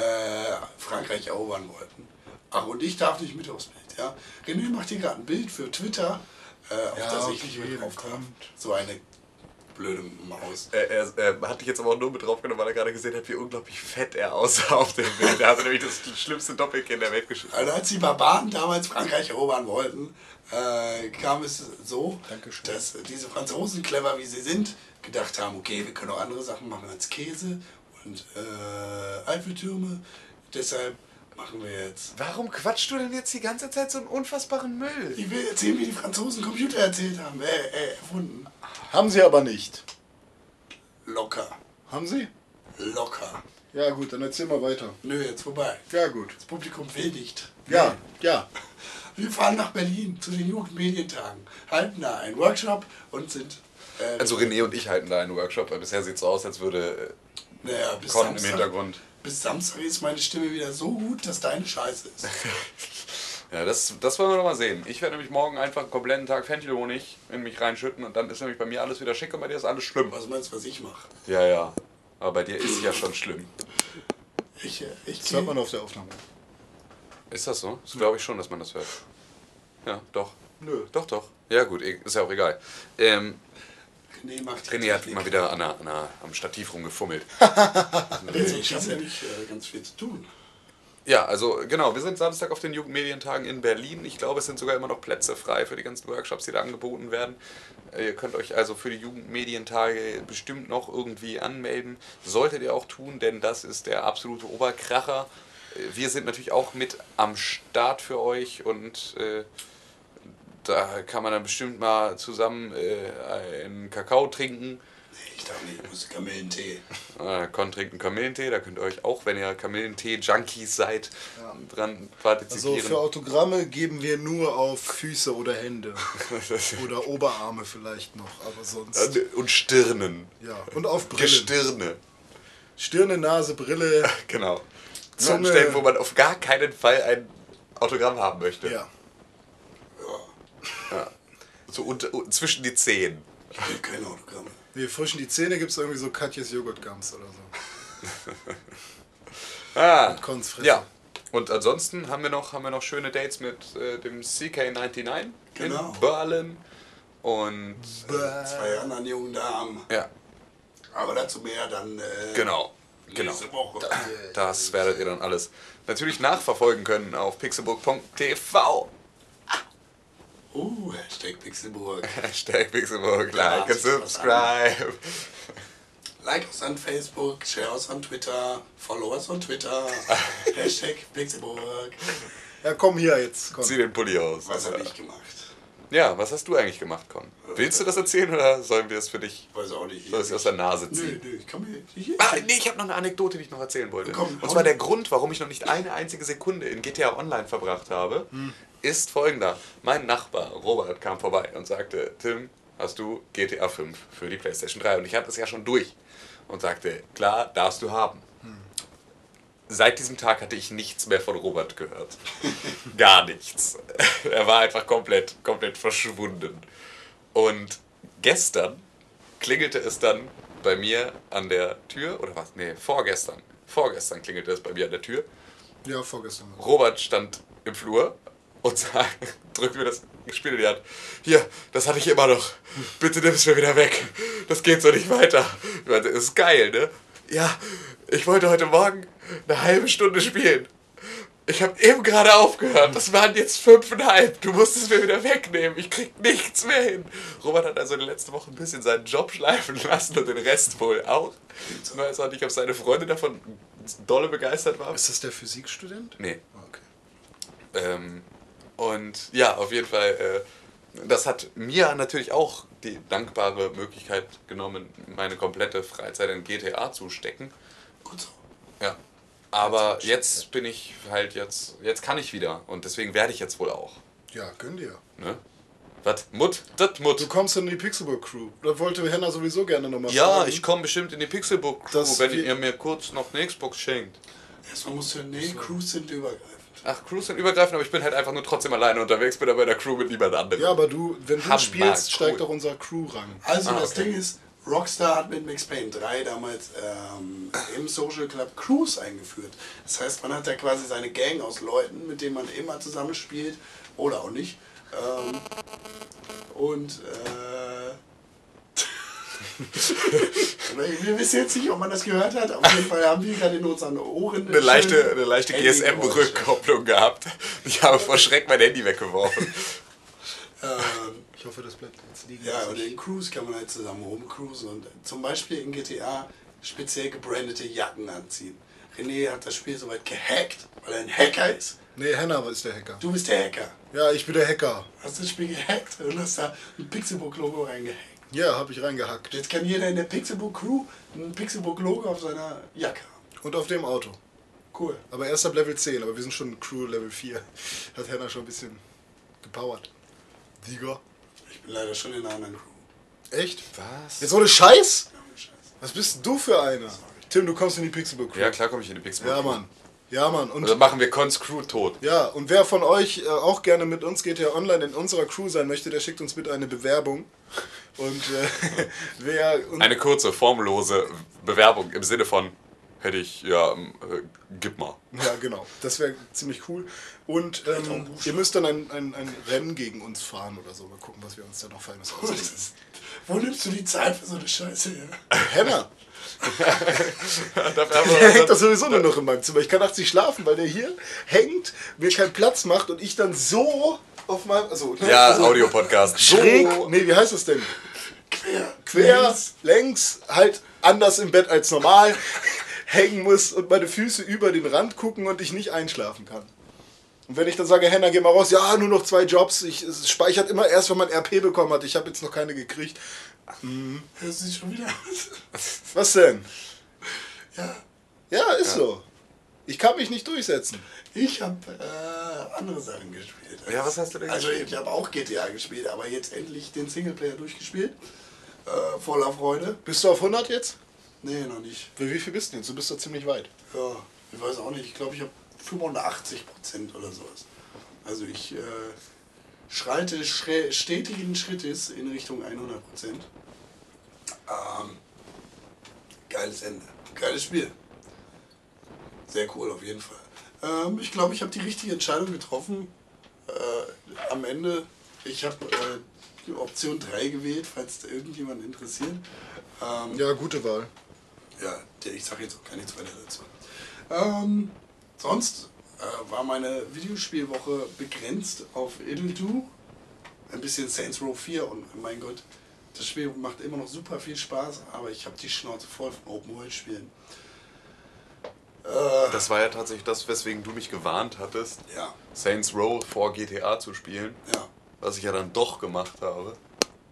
Frankreich erobern wollten. Ach, und ich darf nicht mit aufs Bild, ja. René macht hier gerade ein Bild für Twitter, äh, auf Ja, das ich nicht mit drauf darf. kommt. So eine blöde Maus. Er, er, er hat dich jetzt aber auch nur mit draufgenommen, weil er gerade gesehen hat, wie unglaublich fett er aussah auf dem Bild. Er hatte nämlich das schlimmste Doppelkinn der Welt geschossen. Also als die Barbaren damals Frankreich erobern wollten, äh, kam es so, Dankeschön. dass diese Franzosen, clever wie sie sind, gedacht haben, okay, wir können auch andere Sachen machen als Käse und äh, Eiffeltürme. Deshalb machen wir jetzt... Warum quatschst du denn jetzt die ganze Zeit so einen unfassbaren Müll? Ich will erzählen, wie die Franzosen Computer erzählt haben, äh, äh, erfunden. Haben sie aber nicht. Locker. Haben sie? Locker. Ja gut, dann erzähl mal weiter. Nö, jetzt vorbei. Ja gut. Das Publikum will nicht. Ja, ja. Wir fahren nach Berlin zu den Jugendmedientagen, halten da einen Workshop und sind... Äh, Also René und ich halten da einen Workshop, weil bisher sieht es so aus, als würde naja, bis, Con im Samstag, Hintergrund. bis Samstag ist meine Stimme wieder so gut, dass deine scheiße ist. Ja, das, das wollen wir doch mal sehen. Ich werde nämlich morgen einfach einen kompletten Tag Fenchelhonig in mich reinschütten und dann ist nämlich bei mir alles wieder schick und bei dir ist alles schlimm. Was meinst du, was ich mache? Ja, ja. Aber bei dir ist ja schon schlimm. Ich, äh, ich Das hört man auf der Aufnahme. Ist das so? Das glaube ich schon, dass man das hört. Ja, doch. Nö. Doch, doch. Ja, gut, eh, ist ja auch egal. Ähm, René macht René hat mal wieder an der, an der, am Stativ rumgefummelt. Also ich habe ja nicht äh, ganz viel zu tun. Ja, also genau, wir sind Samstag auf den Jugendmedientagen in Berlin. Ich glaube, es sind sogar immer noch Plätze frei für die ganzen Workshops, die da angeboten werden. Äh, Ihr könnt euch also für die Jugendmedientage bestimmt noch irgendwie anmelden. Solltet ihr auch tun, denn das ist der absolute Oberkracher. Äh, Wir sind natürlich auch mit am Start für euch und äh, da kann man dann bestimmt mal zusammen äh, einen Kakao trinken. Ich dachte nicht, ich muss Kamillentee. Äh, Con trinkt einen Kamillentee, da könnt ihr euch auch, wenn ihr Kamillentee-Junkies seid, dran partizipieren. Also für Autogramme geben wir nur auf Füße oder Hände. oder Oberarme vielleicht noch, aber sonst. Äh, Und Stirnen. Ja, und auf Brille. Gestirne. Stirne, Nase, Brille. Genau. Zunge. an Stellen, wo man auf gar keinen Fall ein Autogramm haben möchte. Ja. So und, und zwischen die Zehen. Ich will keine Autogramme. Wir frischen die Zähne, gibt es irgendwie so Katjes Joghurtgums oder so. Ah, Konzfresse. ja. Und ansonsten haben wir noch, haben wir noch schöne Dates mit äh, dem CK99 Genau. in Berlin. Und Zwei anderen jungen Damen. ja, Aber dazu mehr dann äh, genau. Genau. Woche. Das werdet ihr dann alles natürlich nachverfolgen können auf pixelburg.tv. Uh, Hashtag Pixelburg. Hashtag Pixelburg, like Ja, and subscribe. Like uns an Facebook, share uns an Twitter, follow uns on Twitter. Hashtag Pixelburg. Ja, komm hier jetzt. Komm. Zieh den Pulli aus. Was habe ich gemacht? Ja, was hast du eigentlich gemacht, Con? Willst du das erzählen oder sollen wir es für dich? Weiß auch nicht. Soll ich es aus der Nase Nö, ziehen? nö, ich kann mir hier. Ah, nee, ich habe noch eine Anekdote, die ich noch erzählen wollte. Komm, Und hau zwar der Grund, warum ich noch nicht eine einzige Sekunde in GTA Online verbracht habe, ist folgender. Mein Nachbar Robert kam vorbei und sagte, Tim, hast du GTA 5 für die PlayStation 3? Und ich hatte es ja schon durch. Und sagte, klar, darfst du haben. Seit diesem Tag hatte ich nichts mehr von Robert gehört. Gar nichts. Er war einfach komplett, komplett verschwunden. Und gestern klingelte es dann bei mir an der Tür, oder was? Nee, vorgestern. Vorgestern klingelte es bei mir an der Tür. Ja, vorgestern. Robert stand im Flur und sag, drückt mir das Spiel in die Hand. Hier, das hatte ich immer noch. Bitte nimm es mir wieder weg. Das geht so nicht weiter. Ich meinte, ist geil, ne? Ja, ich wollte heute Morgen eine halbe Stunde spielen. Ich habe eben gerade aufgehört. Das waren jetzt fünfeinhalb. Du musst es mir wieder wegnehmen. Ich krieg nichts mehr hin. Robert hat also in den letzten Wochen ein bisschen seinen Job schleifen lassen und den Rest wohl auch. Ich weiß auch nicht, ob seine Freunde davon dolle begeistert war. Ist das der Physikstudent? Nee. Okay. Ähm, und ja, auf jeden Fall, äh, das hat mir natürlich auch die dankbare Möglichkeit genommen, meine komplette Freizeit in GTA zu stecken. Gut so. Ja. Aber jetzt bin ich halt jetzt, jetzt kann ich wieder und deswegen werde ich jetzt wohl auch. Ja, gönn dir. Ne? Was? Mut? Das Du Mut. kommst in die Pixelburg Crew. Da wollte Henna sowieso gerne nochmal Ja, fragen. ich komme bestimmt in die Pixelbook Crew, Das wenn ihr mir kurz noch eine Xbox schenkt. Erstmal musst du. Nee, Crews sind übergreifend. Ach, Crews sind übergreifend, aber ich bin halt einfach nur trotzdem alleine unterwegs, bin aber in der Crew mit niemand anderem. Ja, aber du, wenn du Hammer, spielst, steigt cool. auch unser Crew-Rang. Also Ah, das okay. Ding ist, Rockstar hat mit Max Payne 3 damals ähm, im Social Club Crews eingeführt. Das heißt, man hat da quasi seine Gang aus Leuten, mit denen man immer zusammenspielt oder auch nicht. Ähm, und äh, wir wissen jetzt nicht, ob man das gehört hat. Auf jeden Fall haben wir gerade in unseren Ohren eine leichte, eine leichte. GSM-Rückkopplung gehabt. Ich habe vor Schreck mein Handy weggeworfen. Ähm, Ich hoffe, das bleibt jetzt liegen. Ja, und in Cruise kann man halt zusammen rumcruisen und zum Beispiel in GTA speziell gebrandete Jacken anziehen. René hat das Spiel soweit gehackt, weil er ein Hacker ist. Nee, Henna ist der Hacker. Du bist der Hacker. Ja, ich bin der Hacker. Hast das Spiel gehackt und hast da ein Pixelbook-Logo reingehackt. Ja, hab ich reingehackt. Jetzt kann jeder in der Pixelbook-Crew ein Pixelbook-Logo auf seiner Jacke haben. Und auf dem Auto. Cool. Aber erst ab Level 10, aber wir sind schon Crew Level 4. Hat Henna schon ein bisschen gepowert. Sieger. Ich bin leider schon in einer anderen Crew. Echt? Was? Jetzt ohne Scheiß? Ja, Scheiße. Was bist denn du für einer? Tim, du kommst in die Pixelbook Crew. Ja, klar komme ich in die Pixelbook. Ja, Mann. Ja, Mann. Und, Und dann machen wir Cons Crew tot. ja, und wer von euch äh, auch gerne mit uns GTA Online in unserer Crew sein möchte, der schickt uns bitte eine Bewerbung. Und äh, wer... Und, Eine kurze, formlose Bewerbung im Sinne von, hätte ich, ja, ähm, äh, gib mal. Ja, genau. Das wäre ziemlich cool. Und ähm, ihr müsst dann ein, ein, ein Rennen gegen uns fahren oder so. Mal gucken, was wir uns da noch ausdenken. ist- Wo nimmst du die Zeit für so eine Scheiße her? Henna! Der hängt doch sowieso nur noch in meinem Zimmer. Ich kann nachts nicht schlafen, weil der hier hängt, mir keinen Platz macht und ich dann so auf meinem. Also, Ja, also Audiopodcast. Schräg. Nee, wie heißt das denn? Quer. Quer, längs, halt anders im Bett als normal hängen muss und meine Füße über den Rand gucken und ich nicht einschlafen kann. Und wenn ich dann sage, Henna, geh mal raus, ja, nur noch zwei Jobs, ich, es speichert immer erst, wenn man RP bekommen hat. Ich habe jetzt noch keine gekriegt. Das sieht schon wieder aus. Was denn? Ja. Ja, ist so. Ich kann mich nicht durchsetzen. Ich habe äh, andere Sachen gespielt. Ja, was hast du denn Also gespielt? ich habe auch GTA gespielt, aber jetzt endlich den Singleplayer durchgespielt. Äh, voller Freude. Bist du auf 100 jetzt? Nee, noch nicht. Für wie viel bist du jetzt? Du bist doch ziemlich weit. Ja, ich weiß auch nicht. Ich glaube, ich habe 85 Prozent oder sowas. Also ich äh, schreite schre- stetigen Schrittes in Richtung 100 Prozent. Ähm, geiles Ende. Geiles Spiel. Sehr cool auf jeden Fall. Ähm, ich glaube, ich habe die richtige Entscheidung getroffen. Äh, am Ende, ich habe äh, die Option 3 gewählt, falls irgendjemand interessiert. Ähm, Ja, gute Wahl. ja, ich sage jetzt auch gar nichts weiter dazu. Ähm, sonst äh, war meine Videospielwoche begrenzt auf It'll Do, ein bisschen Saints Row 4 und mein Gott, das Spiel macht immer noch super viel Spaß, aber ich habe die Schnauze voll von Open World Spielen. Äh, Das war ja tatsächlich das, weswegen du mich gewarnt hattest, ja, Saints Row vor GTA zu spielen. ja. Was ich ja dann doch gemacht habe.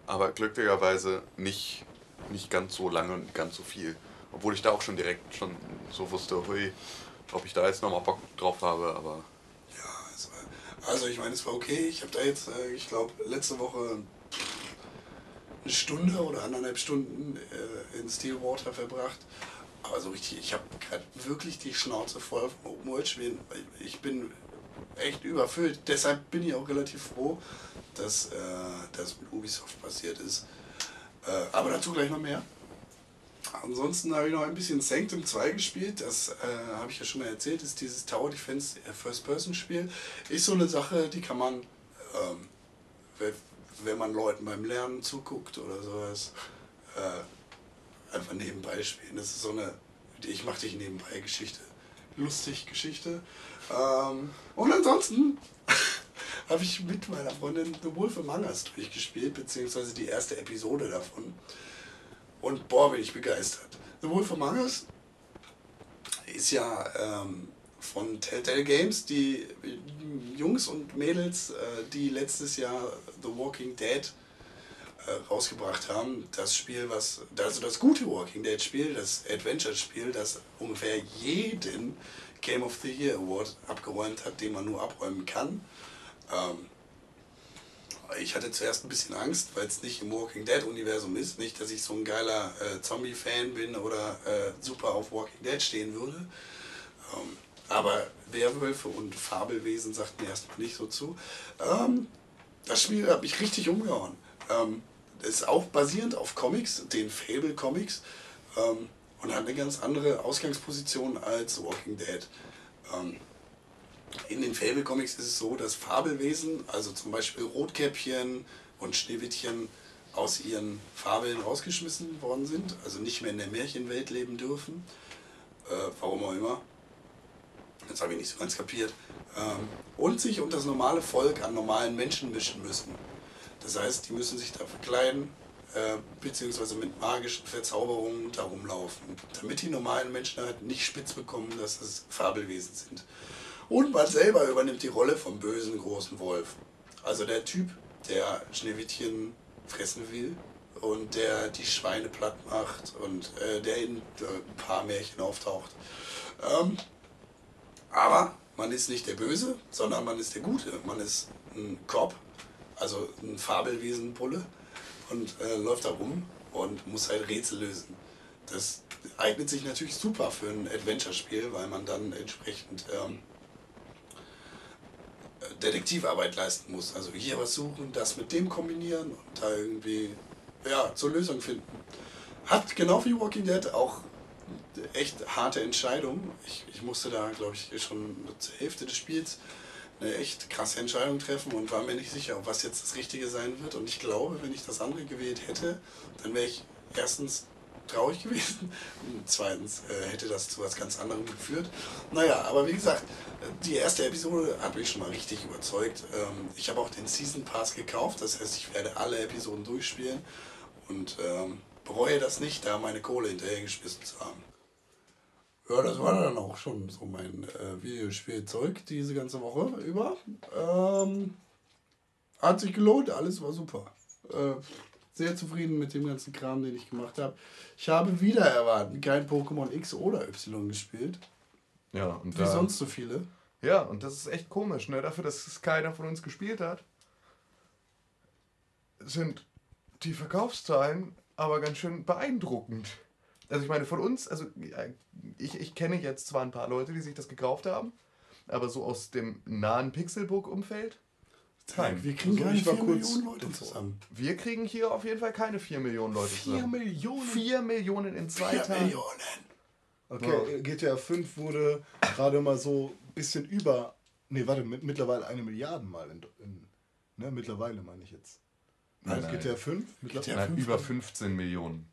Aber glücklicherweise nicht, nicht ganz so lange und ganz so viel. Obwohl ich da auch schon direkt schon so wusste, hui, ob ich da jetzt nochmal Bock drauf habe, aber Ja, war, also ich meine, es war okay. Ich habe da jetzt, äh, ich glaube, letzte Woche eine Stunde oder anderthalb Stunden äh, in Stillwater verbracht. Aber so richtig, ich habe wirklich die Schnauze voll vom Open World Spielen. Ich bin echt überfüllt. Deshalb bin ich auch relativ froh, dass äh, das mit Ubisoft passiert ist. Äh, aber dazu gleich noch mehr. Ansonsten habe ich noch ein bisschen Sanctum 2 gespielt. Das äh, habe ich ja schon mal erzählt. Ist dieses Tower Defense äh, First-Person-Spiel. Ist so eine Sache, die kann man, ähm, wenn man Leuten beim Lernen zuguckt oder sowas, äh, einfach nebenbei spielen. Das ist so eine, ich mache dich nebenbei Geschichte. Lustig Geschichte. Ähm, und ansonsten habe ich mit meiner Freundin The Wolf Among Us durchgespielt, beziehungsweise die erste Episode davon. Und boah, bin ich begeistert. The Wolf Among Us ist ja ähm, von Telltale Games, die Jungs und Mädels, äh, die letztes Jahr The Walking Dead äh, rausgebracht haben. Das Spiel, was, also das gute Walking Dead Spiel, das Adventure Spiel, das ungefähr jeden Game of the Year Award abgeräumt hat, den man nur abräumen kann. Ähm, ich hatte zuerst ein bisschen Angst, weil es nicht im Walking Dead Universum ist. Nicht, dass ich so ein geiler äh, Zombie-Fan bin oder äh, super auf Walking Dead stehen würde. Ähm, aber Werwölfe und Fabelwesen sagt mir erstmal nicht so zu. Ähm, das Spiel hat mich richtig umgehauen. Ähm, ist auch basierend auf Comics, den Fable Comics. Ähm, und hat eine ganz andere Ausgangsposition als Walking Dead. Ähm, in den Fable Comics ist es so, dass Fabelwesen, also zum Beispiel Rotkäppchen und Schneewittchen, aus ihren Fabeln rausgeschmissen worden sind, also nicht mehr in der Märchenwelt leben dürfen. Äh, warum auch immer. Das habe ich nicht so ganz kapiert. Ähm, und sich und das normale Volk an normalen Menschen mischen müssen. Das heißt, die müssen sich da verkleiden, äh, beziehungsweise mit magischen Verzauberungen da rumlaufen, damit die normalen Menschen halt nicht spitz bekommen, dass es Fabelwesen sind. Und man selber übernimmt die Rolle vom bösen großen Wolf. Also der Typ, der Schneewittchen fressen will und der die Schweine platt macht und äh, der in äh, ein paar Märchen auftaucht. Ähm, aber man ist nicht der Böse, sondern man ist der Gute. Man ist ein Cop, also ein Fabelwesenbulle und äh, läuft da rum und muss halt Rätsel lösen. Das eignet sich natürlich super für ein Adventure-Spiel, weil man dann entsprechend ähm, Detektivarbeit leisten muss. Also hier was suchen, das mit dem kombinieren und da irgendwie ja, zur Lösung finden. Hat genau wie Walking Dead auch echt harte Entscheidung. Ich, ich musste da, glaube ich, schon zur Hälfte des Spiels eine echt krasse Entscheidung treffen und war mir nicht sicher, was jetzt das Richtige sein wird. Und ich glaube, wenn ich das andere gewählt hätte, dann wäre ich erstens traurig gewesen. Und zweitens äh, hätte das zu was ganz anderem geführt. Naja, aber wie gesagt, die erste Episode hat mich schon mal richtig überzeugt. Ähm, ich habe auch den Season Pass gekauft, das heißt, ich werde alle Episoden durchspielen und ähm, bereue das nicht, da meine Kohle hinterhergeschmissen zu haben. Ja, das war dann auch schon so mein äh, Videospielzeug diese ganze Woche über. Ähm, hat sich gelohnt, alles war super. Äh, sehr zufrieden mit dem ganzen Kram, den ich gemacht habe. Ich habe wieder erwarten kein Pokémon X oder Y gespielt. Ja, und Wie da, sonst so viele. Ja, und das ist echt komisch, ne? Dafür, dass es keiner von uns gespielt hat, sind die Verkaufszahlen aber ganz schön beeindruckend. Also ich meine, von uns, also äh, ich, ich kenne jetzt zwar ein paar Leute, die sich das gekauft haben, aber so aus dem nahen Pixelbook-Umfeld, kein. Wir kriegen Also gar nicht ich war 4 kurz Millionen Leute zusammen. Wir kriegen hier auf jeden Fall keine 4 Millionen Leute 4 zusammen. Millionen? 4 Millionen in zwei 4 Tagen. Millionen. Okay, äh, GTA 5 wurde gerade mal so ein bisschen über. Nee, warte, mit, mittlerweile eine Milliarde mal in, in ne, mittlerweile meine ich jetzt. Nein, nein. GTA 5? Mittler- GTA Nein, 5 über 15 Millionen.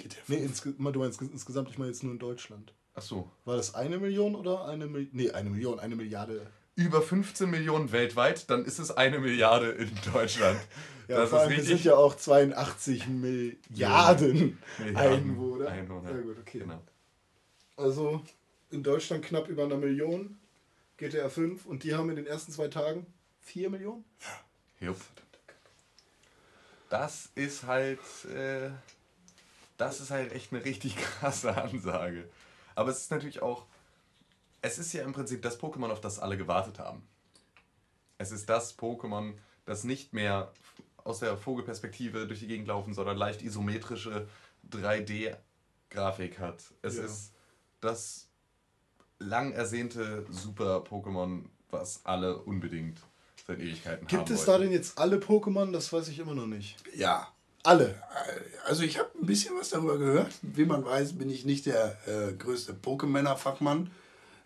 Geht der Nee, insge du meinst insgesamt, ich meine jetzt nur in Deutschland. Ach so. War das eine Million oder eine Million? Nee, eine Million, eine Milliarde. Über 15 Millionen weltweit, dann ist es eine Milliarde in Deutschland. Ja, das vor ist allem, wir richtig. sind ja auch 82 Milliarden Milliarden Einwohner. Einwohner. Ja gut, okay. Genau. Also in Deutschland knapp über eine Million, GTA 5 und die haben in den ersten zwei Tagen 4 Millionen? Jupp. Das ist halt, äh, das ist halt echt eine richtig krasse Ansage. Aber es ist natürlich auch, es ist ja im Prinzip das Pokémon, auf das alle gewartet haben. Es ist das Pokémon, das nicht mehr aus der Vogelperspektive durch die Gegend laufen, sondern leicht isometrische 3D-Grafik hat. Es Ja. ist das lang ersehnte Super-Pokémon, was alle unbedingt seit Ewigkeiten haben Gibt es wollten. da denn jetzt alle Pokémon? Das weiß ich immer noch nicht. Ja. Alle. Also ich habe ein bisschen was darüber gehört. Wie man weiß, bin ich nicht der äh, größte Pokémon-Fachmann.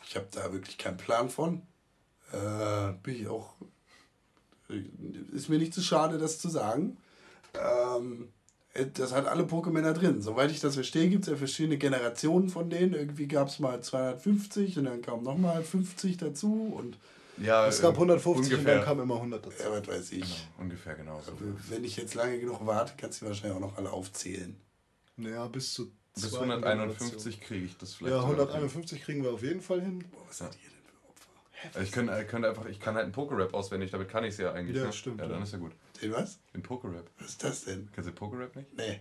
Ich habe da wirklich keinen Plan von. Äh, bin ich auch. äh, Ist mir nicht zu schade, das zu sagen. Ähm, äh, das hat alle Pokémon drin. Soweit ich das verstehe, gibt es ja verschiedene Generationen von denen. Irgendwie gab es mal 250 und dann kamen nochmal 50 dazu und Ja, Es gab äh, 150 und ungefähr, dann kam immer 100 dazu. ja, was weiß ich. ungefähr genau so. Wenn ich jetzt lange genug warte, kannst du wahrscheinlich auch noch alle aufzählen. Naja, bis zu Bis zweiten 151 kriege ich das vielleicht. Ja, sogar. 151 kriegen wir auf jeden Fall hin. Boah, was seid ihr denn für Opfer? Also ich könnte, äh, könnte einfach, ich kann halt einen Pokerap auswendig, damit kann ich es ja eigentlich. Ja, ne? stimmt, Ja, dann ja. ist ja gut. Den was? Den Pokerap. Was ist das denn? Kennst du Pokerap nicht? Nee.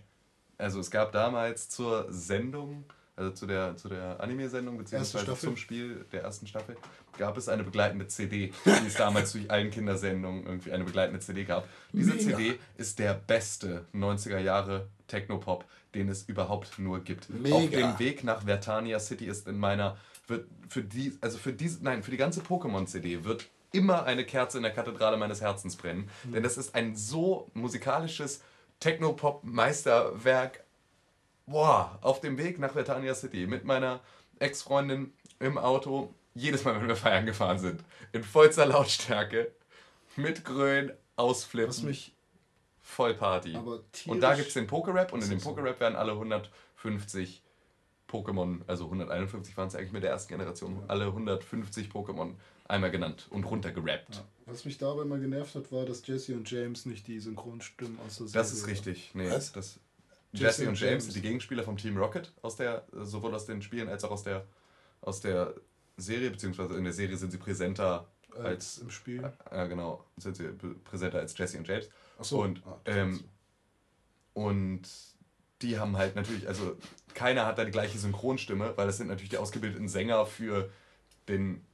Also es gab damals zur Sendung, also zu der, zu der Anime-Sendung, beziehungsweise zum Spiel der ersten Staffel, gab es eine begleitende CD, die es damals durch allen Kindersendungen irgendwie eine begleitende CD gab. Diese Mega. CD ist der beste 90er Jahre Technopop, den es überhaupt nur gibt. Mega. Auf dem Weg nach Vertania City ist in meiner, wird für die, also für diese, nein, für die ganze Pokémon-CD wird immer eine Kerze in der Kathedrale meines Herzens brennen. Denn das ist ein so musikalisches Technopop-Meisterwerk boah, auf dem Weg nach Vertania City mit meiner Ex-Freundin im Auto, jedes Mal, wenn wir feiern gefahren sind, in vollster Lautstärke, mit Grün, Ausflippen, Was mich voll Party. Und da gibt es den Pokerap und in dem. Pokerap werden alle 150 Pokémon, also 151 waren es eigentlich mit der ersten Generation, alle 150 Pokémon einmal genannt und runtergerappt. Was mich dabei mal genervt hat, war, dass Jesse und James nicht die Synchronstimmen aus der Serie Das ist richtig. Nee, Was? das, Jesse und James James. sind die Gegenspieler vom Team Rocket, aus der, sowohl aus den Spielen als auch aus der, aus der Serie, beziehungsweise in der Serie sind sie präsenter Als als, im Spiel. äh, genau, sind sie präsenter als Jesse und James. Ach so. Und, Ah, ähm, und die haben halt natürlich, also keiner hat da die gleiche Synchronstimme, weil das sind natürlich die ausgebildeten Sänger für den,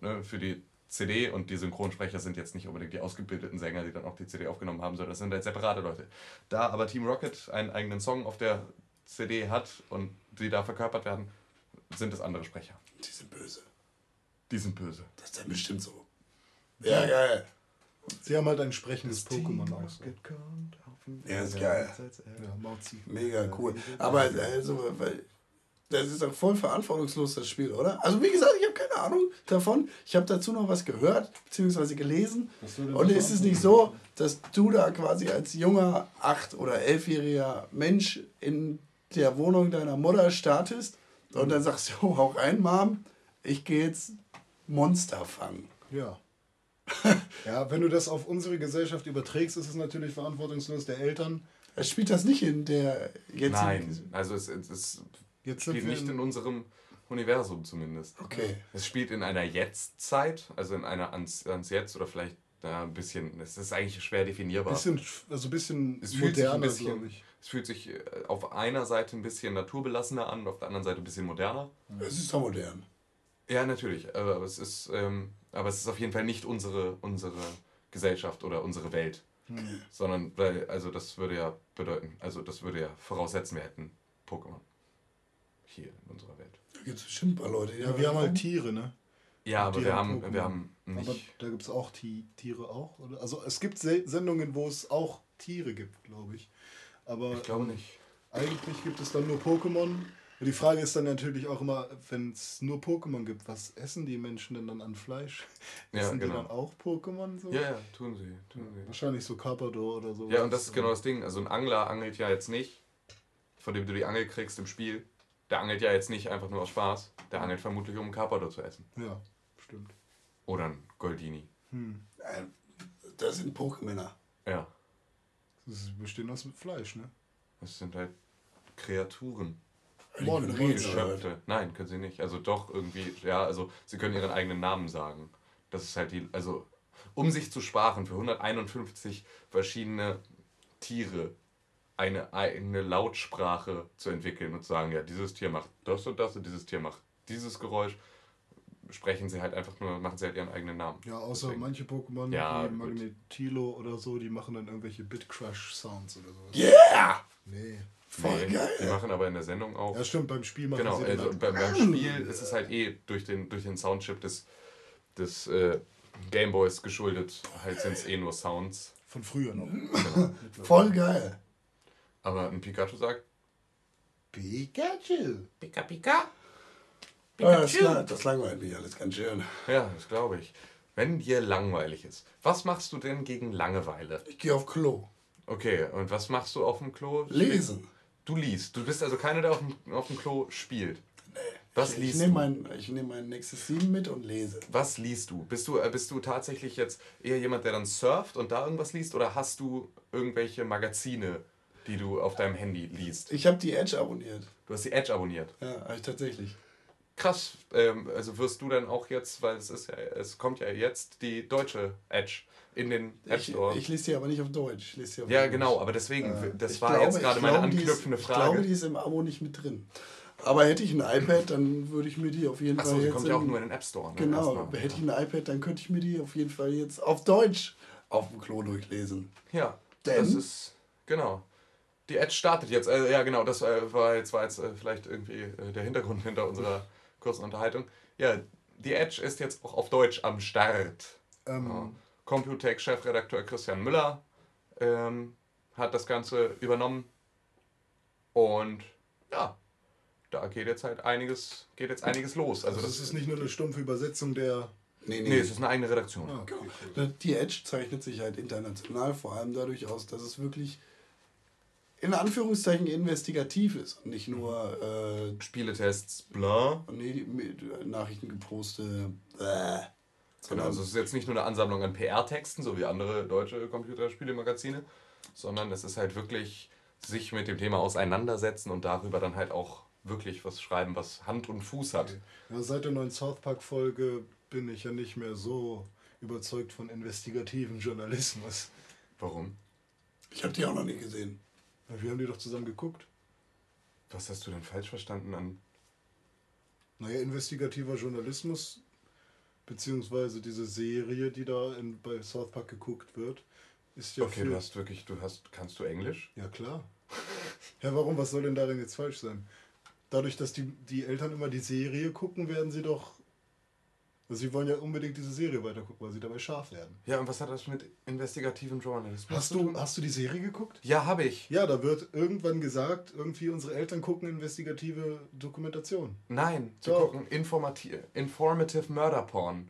ne, für die CD und die Synchronsprecher sind jetzt nicht unbedingt die ausgebildeten Sänger, die dann auch die CD aufgenommen haben, sondern das sind halt separate Leute. Da aber Team Rocket einen eigenen Song auf der CD hat und die da verkörpert werden, sind es andere Sprecher. Die sind böse. Die sind böse. Das ist dann bestimmt so. Ja, geil. Sie haben halt ein sprechendes Pokémon aus. Ja, ist geil. Ja, Mauzi. Mega cool. Aber also, weil das ist doch voll verantwortungslos, das Spiel, oder? Also wie gesagt, ich habe keine Ahnung davon. Ich habe dazu noch was gehört, beziehungsweise gelesen. Und ist es nicht so, dass du da quasi als junger, acht- oder elfjähriger Mensch in der Wohnung deiner Mutter startest und dann sagst du, hau rein, Mom, ich gehe jetzt Monster fangen. Ja. ja, wenn du das auf unsere Gesellschaft überträgst, ist es natürlich verantwortungslos der Eltern. Er spielt das nicht in der jetzigen... Nein, also es, es, es Jetzt spielt nicht in- in unserem Universum zumindest. Okay. Es spielt in einer Jetztzeit, also in einer ans, ans Jetzt oder vielleicht ja, ein bisschen, es ist eigentlich schwer definierbar. Bisschen, also ein bisschen es fühlt sich ein moderner, bisschen, ich. es fühlt sich äh, auf einer Seite ein bisschen naturbelassener an, auf der anderen Seite ein bisschen moderner. Es ist doch modern. Ja, natürlich, aber es ist, ähm, aber es ist auf jeden Fall nicht unsere, unsere Gesellschaft oder unsere Welt. Sondern, weil, also das würde ja bedeuten, also das würde ja voraussetzen, wir hätten Pokémon. Hier in unserer Welt. Da gibt es bestimmt ein paar Leute, die Ja, wir haben halt Tiere, ne? Ja, aber Die wir haben haben, wir Pokémon. haben Aber nicht. da gibt es auch Ti- Tiere auch, oder? Also es gibt Se Sendungen, wo es auch Tiere gibt, glaube ich. Aber Ich glaube nicht. eigentlich gibt es dann nur Pokémon. Die Frage ist dann natürlich auch immer, wenn es nur Pokémon gibt, was essen die Menschen denn dann an Fleisch? Ja, essen genau. die dann auch Pokémon? So? Ja, ja, tun sie, tun sie. Wahrscheinlich so Carpador oder so. Ja, und das ist genau das Ding. Also ein Angler angelt ja jetzt nicht, von dem du die Angel kriegst im Spiel. Der angelt ja jetzt nicht einfach nur aus Spaß. Der angelt vermutlich, um einen Carpador zu essen. Ja, stimmt. Oder ein Goldini. Äh, Das sind Pokémänner. Ja, Sie bestehen aus Fleisch, ne? das sind halt Kreaturen. Geschöpfe. Nein, können sie nicht. Also doch irgendwie, ja, also sie können ihren eigenen Namen sagen. Das ist halt die, also um sich zu sparen für 151 verschiedene Tiere eine eigene Lautsprache zu entwickeln und zu sagen, ja, dieses Tier macht das und das und dieses Tier macht dieses Geräusch, sprechen sie halt einfach nur, machen sie halt ihren eigenen Namen. Ja, außer Deswegen. manche Pokémon, Ja, wie gut. Magnetilo oder so, die machen dann irgendwelche Bit-Crush-Sounds oder sowas. Yeah! Nee. Voll Nee, geil. Die machen aber in der Sendung auch. Ja, stimmt, beim Spiel machen Genau, sie also halt- beim, beim Spiel ist es halt eh durch den, durch den Soundchip des, des äh, Gameboys geschuldet. Halt sind es eh nur Sounds. von früher noch. Voll geil. Aber ein Pikachu sagt, Pikachu! Pika Pika. Ah, das, das langweilt mich alles ganz schön. Ja, das glaube ich. Wenn dir langweilig ist, was machst du denn gegen Langeweile? Ich gehe auf Klo. Okay, und was machst du auf dem Klo? Lesen. Du liest. Du bist also keiner, der auf dem, auf dem Klo spielt. Was Ich liest nehme du? mein, ich nehm mein Nexus 7 mit und lese. Was liest du? Bist du, äh, bist du tatsächlich jetzt eher jemand, der dann surft und da irgendwas liest? Oder hast du irgendwelche Magazine, die du auf deinem Handy liest? Ich habe die Edge abonniert. Du hast die Edge abonniert. Ja, ich tatsächlich. Krass. Ähm, also wirst du dann auch jetzt, weil es ist ja, es kommt ja jetzt die deutsche Edge in den App Ich, Store. ich lese die aber nicht auf Deutsch. Ich lese die auf ja, Englisch. genau, aber deswegen, das Äh, Ich war glaube- jetzt gerade ich meine glaube, die ist- anknüpfende Ich Frage. glaube, die ist im Abo nicht mit drin. Aber hätte ich ein iPad, dann würde ich mir die auf jeden Achso, Fall die jetzt... kommt ja auch nur in den App Store. Ne? Genau, Erstmal. hätte ich ein iPad, dann könnte ich mir die auf jeden Fall jetzt auf Deutsch auf dem Klo durchlesen. Ja, Denn? das ist, genau. Die Edge startet jetzt. Äh, ja, genau, das äh, war jetzt, war jetzt äh, vielleicht irgendwie äh, der Hintergrund hinter unserer kurzen Unterhaltung. Ja, die Edge ist jetzt auch auf Deutsch am Start. Ähm, Ja. Computec-Chefredakteur Christian Müller ähm, hat das Ganze übernommen. Und ja, da geht jetzt halt einiges, geht jetzt einiges los. Also Also das das ist nicht nur eine stumpfe Übersetzung der... Nee, Nee, es ist eine eigene Redaktion. Ah, okay. Die Edge zeichnet sich halt international vor allem dadurch aus, dass es wirklich in Anführungszeichen investigativ ist und nicht nur äh, Spieletests, bla. nee, die- mit Nachrichtengeposte. Bäh. Genau, also es ist jetzt nicht nur eine Ansammlung an PR-Texten, so wie andere deutsche Computerspielemagazine, sondern es ist halt wirklich sich mit dem Thema auseinandersetzen und darüber dann halt auch wirklich was schreiben, was Hand und Fuß hat. Ja, seit der neuen South Park-Folge bin ich ja nicht mehr so überzeugt von investigativen Journalismus. Warum? ich habe die auch noch nie gesehen. Wir haben die doch zusammen geguckt. Was hast du denn falsch verstanden an. Naja, investigativer Journalismus, beziehungsweise diese Serie, die da in, bei South Park geguckt wird, ist ja Okay, für... du hast wirklich, du hast, kannst du Englisch? Ja, klar. Ja, warum? Was soll denn darin jetzt falsch sein? Dadurch, dass die, die Eltern immer die Serie gucken, werden sie doch... Also sie wollen ja unbedingt diese Serie weitergucken, weil sie dabei scharf werden. Ja, und was hat das mit investigativen Journalismus Hast zu du, tun? hast du die Serie geguckt? Ja, habe ich. Ja, da wird irgendwann gesagt, irgendwie unsere Eltern gucken investigative Dokumentation. Nein, sie Doch. gucken informati Informative Murder Porn.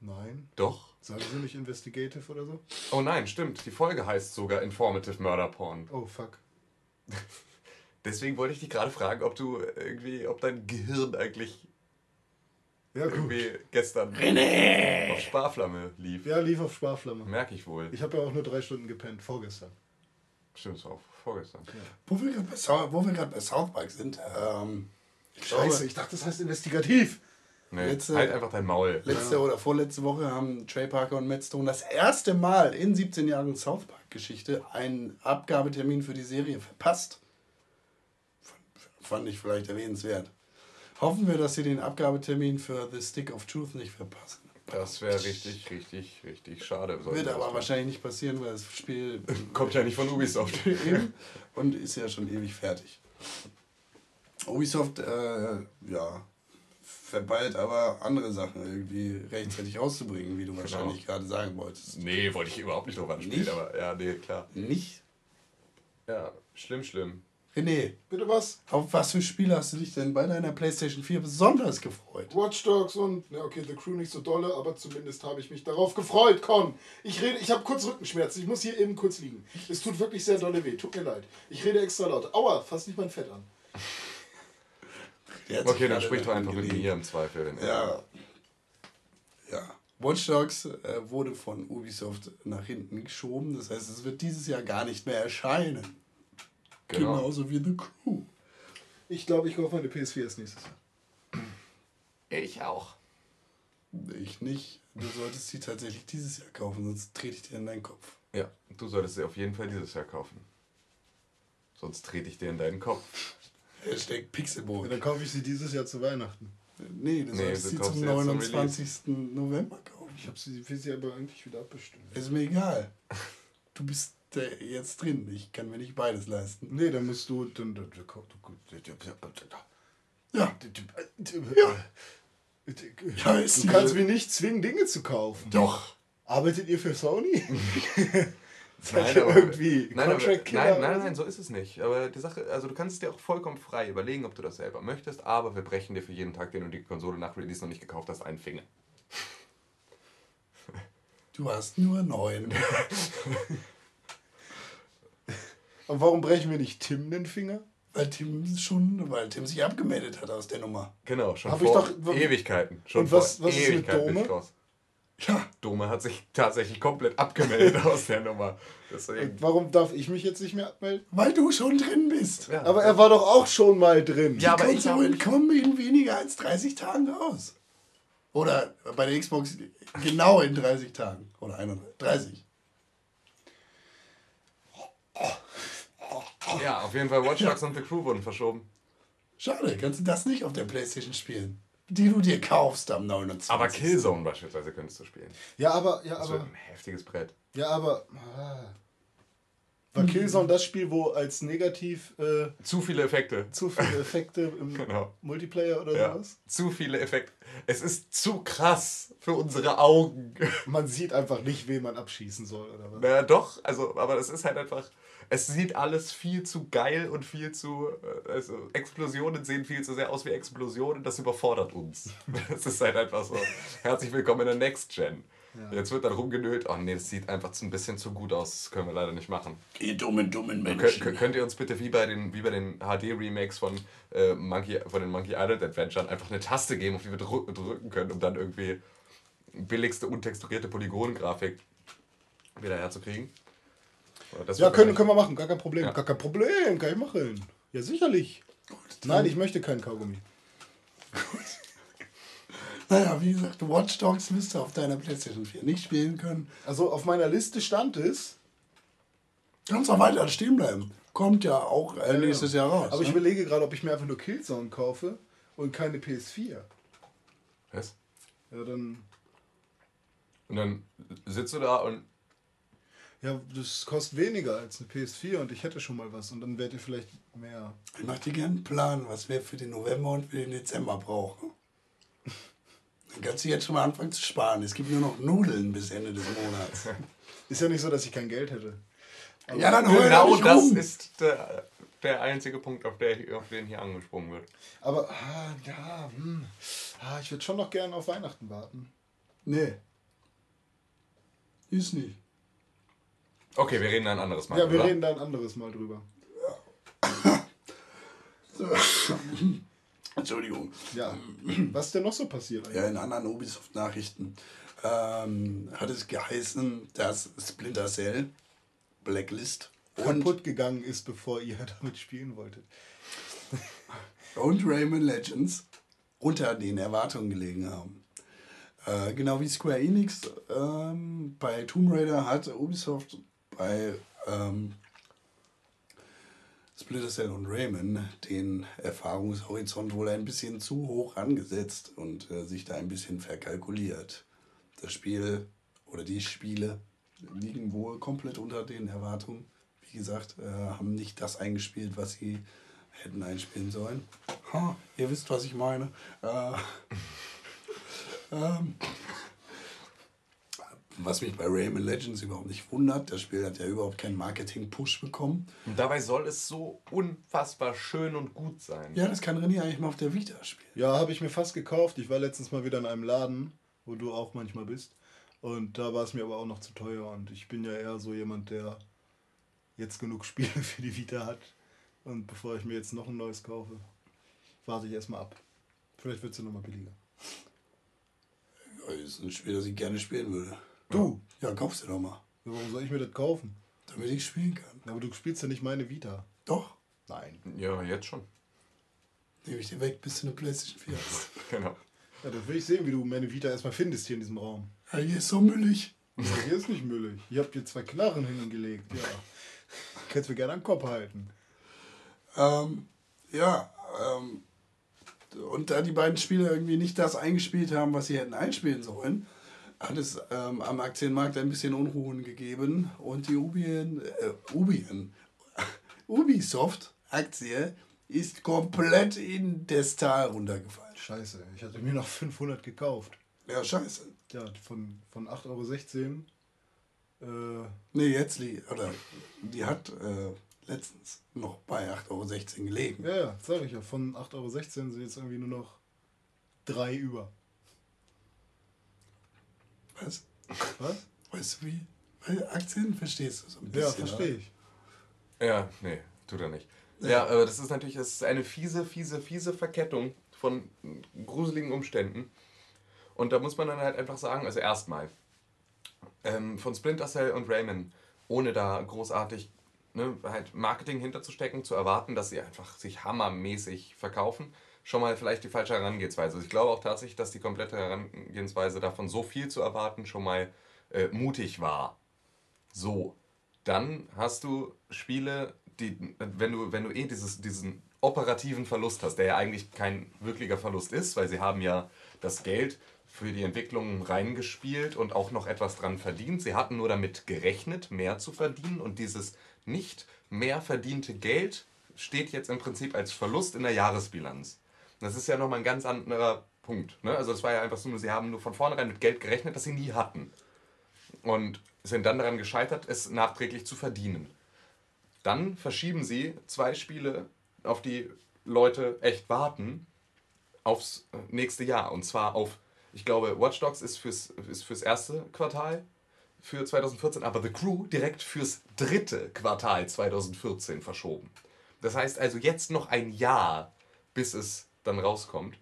Nein. Doch. Sagen sie nicht investigative oder so? Oh nein, stimmt. Die Folge heißt sogar Informative Murder Porn. Oh, fuck. Deswegen wollte ich dich gerade fragen, ob du irgendwie, ob dein Gehirn eigentlich Ja, gut. irgendwie gestern auf Sparflamme lief. Ja, lief auf Sparflamme. Merke ich wohl. Ich habe ja auch nur drei Stunden gepennt, vorgestern. Stimmt, war auch vorgestern. Wo wir gerade bei, bei South Park sind, ähm, ich glaube, Scheiße, ich dachte, das heißt investigativ. Nee, Letzte- halt einfach dein Maul. letzte oder vorletzte Woche haben Trey Parker und Matt Stone das erste Mal in 17 Jahren South Park-Geschichte einen Abgabetermin für die Serie verpasst. Fand ich vielleicht erwähnenswert. Hoffen wir, dass sie den Abgabetermin für The Stick of Truth nicht verpassen. Das wäre richtig, richtig, richtig schade. Wird wir aber wahrscheinlich nicht passieren, weil das Spiel. Kommt ja nicht von Ubisoft. und ist ja schon ewig fertig. Ubisoft, äh, ja, verballt aber andere Sachen irgendwie rechtzeitig rauszubringen, wie du wahrscheinlich gerade sagen wolltest. nee, wollte ich überhaupt nicht drauf anspielen, aber ja, nee, klar. Nicht? Ja, schlimm, schlimm. René, Bitte was? auf was für Spiele hast du dich denn bei deiner PlayStation 4 besonders gefreut? Watch Dogs und, ja okay, The Crew nicht so dolle, aber zumindest habe ich mich darauf gefreut, Con. Ich rede, ich habe kurz Rückenschmerzen, ich muss hier eben kurz liegen. Es tut wirklich sehr dolle weh, tut mir leid. Ich rede extra laut. Aua, fass nicht mein Fett an. Okay, dann sprich doch einfach mit mir im Zweifel. wenn- Ja. Ja. Watch Dogs äh, wurde von Ubisoft nach hinten geschoben. Das heißt, es wird dieses Jahr gar nicht mehr erscheinen. Genau. Genauso wie The Crew. Ich glaube, ich kaufe meine PS4 erst nächstes Jahr. Ich auch. Ich nicht. Du solltest sie tatsächlich dieses Jahr kaufen, sonst trete ich dir in deinen Kopf. Ja, du solltest sie auf jeden Fall dieses Jahr kaufen. Sonst trete ich dir in deinen Kopf. Hashtag Ja, Pixelboy. dann kaufe ich sie dieses Jahr zu Weihnachten. Nee, du Nee, solltest du sie zum sie jetzt zum 29. November kaufen. Ich habe sie, will sie aber eigentlich wieder abbestimmt. Ist mir egal. Du bist jetzt drin. Ich kann mir nicht beides leisten. Nee, dann musst du. Ja. Ja, Ja, ist du kannst mich nicht zwingen, Dinge zu kaufen. Doch. Arbeitet ihr für Sony? Nein, aber, irgendwie nein, aber, nein, nein, so? nein, so ist es nicht. Aber die Sache, also du kannst es dir auch vollkommen frei überlegen, ob du das selber möchtest, aber wir brechen dir für jeden Tag, den du die Konsole nach Release noch nicht gekauft hast, einen Finger. Du hast nur neun. Und warum brechen wir nicht Tim den Finger? Weil Tim schon, weil Tim sich abgemeldet hat aus der Nummer. Genau, schon Hab ich vor doch- Ewigkeiten. Schon Und was- was ist mit ich Dome? Ja, Dome hat sich tatsächlich komplett abgemeldet aus der Nummer. Deswegen. Warum darf ich mich jetzt nicht mehr abmelden? weil du schon drin bist. Ja, Aber er war doch auch schon mal drin. Ja, aber Die ich hab Konsolen kommen in weniger als 30 Tagen raus. Oder bei der Xbox genau in 30 Tagen. Oder 31. 30. ja, auf jeden Fall Watch Dogs und The Crew wurden verschoben. Schade, kannst du das nicht auf der Playstation spielen. Die du dir kaufst am 29. Aber Killzone beispielsweise könntest du spielen. Ja, aber, ja, Das wird aber, ein heftiges Brett. ja, aber. Ah. War Killzone das Spiel, wo als negativ äh, Zu viele Effekte. zu viele Effekte im Genau. Multiplayer oder Ja, sowas? zu viele Effekte. Es ist zu krass für unsere Augen. Man sieht einfach nicht, wen man abschießen soll oder was. naja, doch, also, aber es ist halt einfach. Es sieht alles viel zu geil und viel zu. äh, Also, Explosionen sehen viel zu sehr aus wie Explosionen. Das überfordert uns. Es ist halt einfach so. Herzlich willkommen in der Next Gen. Jetzt wird dann rumgenölt. Oh nee, das sieht einfach ein bisschen zu gut aus. Das können wir leider nicht machen. Ihr dummen, dummen Menschen. könnt- könnt ihr uns bitte wie bei den, wie bei den HD-Remakes von, äh, Monkey, von den Monkey Island Adventuren einfach eine Taste geben, auf die wir drü drücken können, um dann irgendwie billigste untexturierte Polygongrafik wieder herzukriegen? Das Ja, können, können wir machen, gar kein Problem. Ja. Gar kein Problem, kann ich machen. Ja, sicherlich. Nein, ich möchte keinen Kaugummi. Naja, wie gesagt, Watch Dogs du auf deiner Playstation 4 nicht spielen können. Also auf meiner Liste stand es, Kannst auch weiter stehen bleiben. Kommt ja auch äh, nächstes Jahr raus. aber ich ne? überlege gerade, ob ich mir einfach nur Killzone kaufe und keine PS4. Was? Ja, dann. Und dann sitzt du da und Ja, das kostet weniger als eine PS4 und ich hätte schon mal was und dann werdet ihr vielleicht mehr. Ich mach dir gerne einen Plan, was wir für den November und für den Dezember brauchen. Dann kannst du jetzt schon mal anfangen zu sparen. Es gibt nur noch Nudeln bis Ende des Monats. Ist ja nicht so, dass ich kein Geld hätte. ja, dann hol genau das rum. ist der, der einzige Punkt, auf, der, auf den hier angesprungen wird. Aber, ah, ja, hm. ah, ich würde schon noch gerne auf Weihnachten warten. Nee. Ist nicht. Okay, wir reden ein anderes Mal. Ja, wir oder? reden da ein anderes Mal drüber. Entschuldigung. Ja. Was ist denn noch so passiert? Ja, in anderen Ubisoft-Nachrichten ähm, hat es geheißen, dass Splinter Cell, Blacklist kaputt gegangen ist, bevor ihr damit spielen wolltet. und Rayman Legends unter den Erwartungen gelegen haben. Äh, genau wie Square Enix ähm, bei Tomb Raider hat Ubisoft bei ähm, Splinter Cell und Rayman den Erfahrungshorizont wohl ein bisschen zu hoch angesetzt und äh, sich da ein bisschen verkalkuliert. Das Spiel oder die Spiele liegen wohl komplett unter den Erwartungen. Wie gesagt, äh, haben nicht das eingespielt, was sie hätten einspielen sollen. Ha, ihr wisst, was ich meine. Äh, ähm, was mich bei Rayman Legends überhaupt nicht wundert, das Spiel hat ja überhaupt keinen Marketing-Push bekommen. Und dabei soll es so unfassbar schön und gut sein. Ja, das kann René eigentlich mal auf der Vita spielen. Ja, habe ich mir fast gekauft. Ich war letztens mal wieder in einem Laden, wo du auch manchmal bist. Und da war es mir aber auch noch zu teuer. Und ich bin ja eher so jemand, der jetzt genug Spiele für die Vita hat. Und bevor ich mir jetzt noch ein neues kaufe, warte ich erstmal ab. Vielleicht wird es ja nochmal billiger. Ja, ist ein Spiel, das ich gerne spielen würde. Du? Ja, kauf's dir doch mal, Ja, Warum soll ich mir das kaufen? damit ich spielen kann. Ja, Aber du spielst ja nicht meine Vita. Doch, Nein. Ja, jetzt schon. nehme ich dir weg, bis du eine Playstation 4 hast. Genau. Ja, das will ich sehen, wie du meine Vita erstmal findest hier in diesem Raum. Ja, hier ist so müllig. Ja, hier ist nicht müllig. Ihr habt hier zwei Knarren hingelegt. Ja. Kannst mir gerne am Kopf halten. Ähm, ja, ähm, und da die beiden Spieler irgendwie nicht das eingespielt haben, was sie hätten einspielen sollen, hat es ähm, am Aktienmarkt ein bisschen Unruhen gegeben und die Ubien, äh, Ubien, Ubisoft-Aktie ist komplett in das Tal runtergefallen. Scheiße, ich hatte mir noch 500 gekauft. Ja, scheiße. Ja, von, von 8,16 Euro. Äh, Nee, jetzt liegt, oder die hat äh, letztens noch bei 8,16 Euro gelegen. ja, ja, sag ich ja. Von 8,16 Euro sind jetzt irgendwie nur noch drei über. Was? Was? Weißt du wie? Weil Aktien verstehst du so ein bisschen. Ja, verstehe ich. Ja, nee, tut er nicht. Ja, aber das ist natürlich das ist eine fiese, fiese, fiese Verkettung von gruseligen Umständen. Und da muss man dann halt einfach sagen, also erstmal, ähm, von Splinter Cell und Rayman, ohne da großartig ne, halt Marketing hinterzustecken, zu erwarten, dass sie einfach sich hammermäßig verkaufen, schon mal vielleicht die falsche Herangehensweise. Also ich glaube auch tatsächlich, dass die komplette Herangehensweise davon so viel zu erwarten schon mal äh, mutig war. So, dann hast du Spiele, die, wenn du, wenn du eh dieses, diesen operativen Verlust hast, der ja eigentlich kein wirklicher Verlust ist, weil sie haben ja das Geld für die Entwicklung reingespielt und auch noch etwas dran verdient. Sie hatten nur damit gerechnet, mehr zu verdienen und dieses nicht mehr verdiente Geld steht jetzt im Prinzip als Verlust in der Jahresbilanz. Das ist ja nochmal ein ganz anderer Punkt. Ne? Also es war ja einfach so, sie haben nur von vornherein mit Geld gerechnet, das sie nie hatten. Und sind dann daran gescheitert, es nachträglich zu verdienen. Dann verschieben sie zwei Spiele, auf die Leute echt warten, aufs äh, nächste Jahr. Und zwar auf, ich glaube, Watch Dogs ist fürs, ist fürs erste Quartal für 2014, aber The Crew direkt fürs dritte Quartal 2014 verschoben. Das heißt also jetzt noch ein Jahr, bis es dann rauskommt.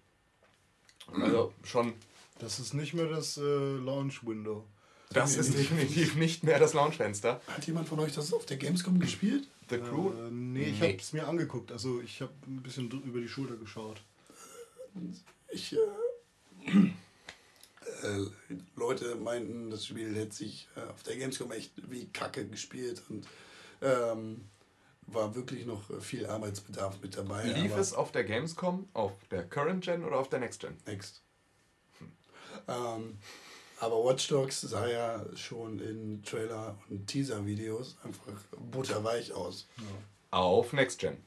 Also schon, Das ist nicht mehr das äh, Launch-Window. das ist definitiv nicht mehr das Launchfenster. Hat jemand von euch das auf der Gamescom gespielt? The Crew, Äh, nee, ich Nee. habe es mir angeguckt. Also ich habe ein bisschen über die Schulter geschaut. Ich, äh, äh, Leute meinten, das Spiel hätte sich äh, auf der Gamescom echt wie Kacke gespielt und ähm, war wirklich noch äh, viel Arbeitsbedarf mit dabei. lief es auf der Gamescom, auf der Current Gen oder auf der Next Gen? Next. Ähm, aber Watch Dogs sah ja schon in Trailer und Teaser-Videos einfach butterweich aus. Auf Next Gen.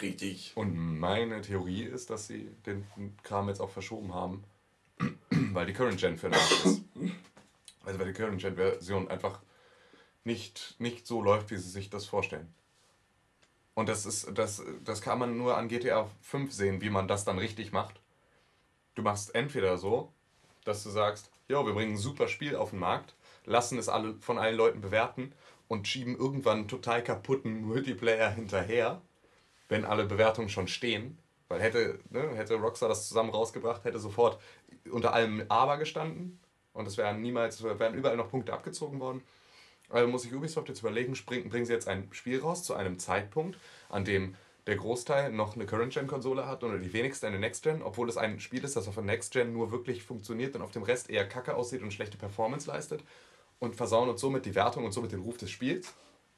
Richtig. Und meine Theorie ist, dass sie den Kram jetzt auch verschoben haben, weil die Current Gen für den Arsch ist. Also weil die Current Gen Version einfach nicht, nicht so läuft, wie sie sich das vorstellen. Und das ist, das, das kann man nur an GTA 5 sehen, wie man das dann richtig macht. Du machst entweder so, dass du sagst, jo, wir bringen ein super Spiel auf den Markt, lassen es alle von allen Leuten bewerten und schieben irgendwann einen total kaputten Multiplayer hinterher wenn alle Bewertungen schon stehen. Weil hätte, ne, hätte Rockstar das zusammen rausgebracht, hätte sofort unter allem Aber gestanden. Und es wären niemals, wären überall noch Punkte abgezogen worden. Also muss sich Ubisoft jetzt überlegen, springen, bringen sie jetzt ein Spiel raus zu einem Zeitpunkt, an dem der Großteil noch eine Current-Gen-Konsole hat oder die wenigsten eine Next-Gen, obwohl es ein Spiel ist, das auf der Next-Gen nur wirklich funktioniert und auf dem Rest eher kacke aussieht und schlechte Performance leistet und versauen uns somit die Wertung und somit den Ruf des Spiels.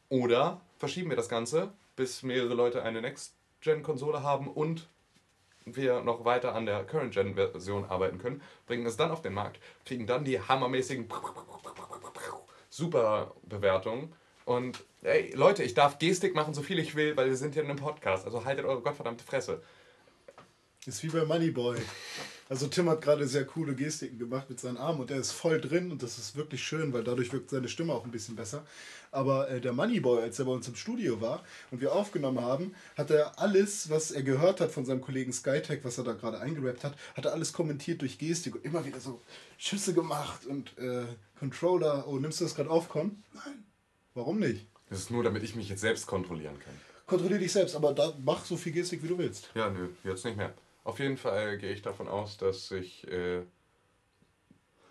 Oder verschieben wir das Ganze, bis mehrere Leute eine Next-Gen-Konsole haben und wir noch weiter an der Current-Gen-Version arbeiten können, bringen es dann auf den Markt, kriegen dann die hammermäßigen super Bewertungen. Und ey, Leute, ich darf Gestik machen, so viel ich will, weil wir sind hier in einem Podcast. Also haltet eure gottverdammte Fresse. Ist wie bei Moneyboy. Also Tim hat gerade sehr coole Gestiken gemacht mit seinen Armen und er ist voll drin und das ist wirklich schön, weil dadurch wirkt seine Stimme auch ein bisschen besser. Aber äh, der Moneyboy, als er bei uns im Studio war und wir aufgenommen haben, hat er alles, was er gehört hat von seinem Kollegen Skytech, was er da gerade eingerappt hat, hat er alles kommentiert durch Gestik und immer wieder so Schüsse gemacht und äh, Controller. Oh, nimmst du das gerade auf, Con? Nein. Warum nicht? Das ist nur, damit ich mich jetzt selbst kontrollieren kann. Kontrollier dich selbst, aber da mach so viel Gestik, wie du willst. Ja, nö, jetzt nicht mehr. Auf jeden Fall gehe ich davon aus, dass ich, äh,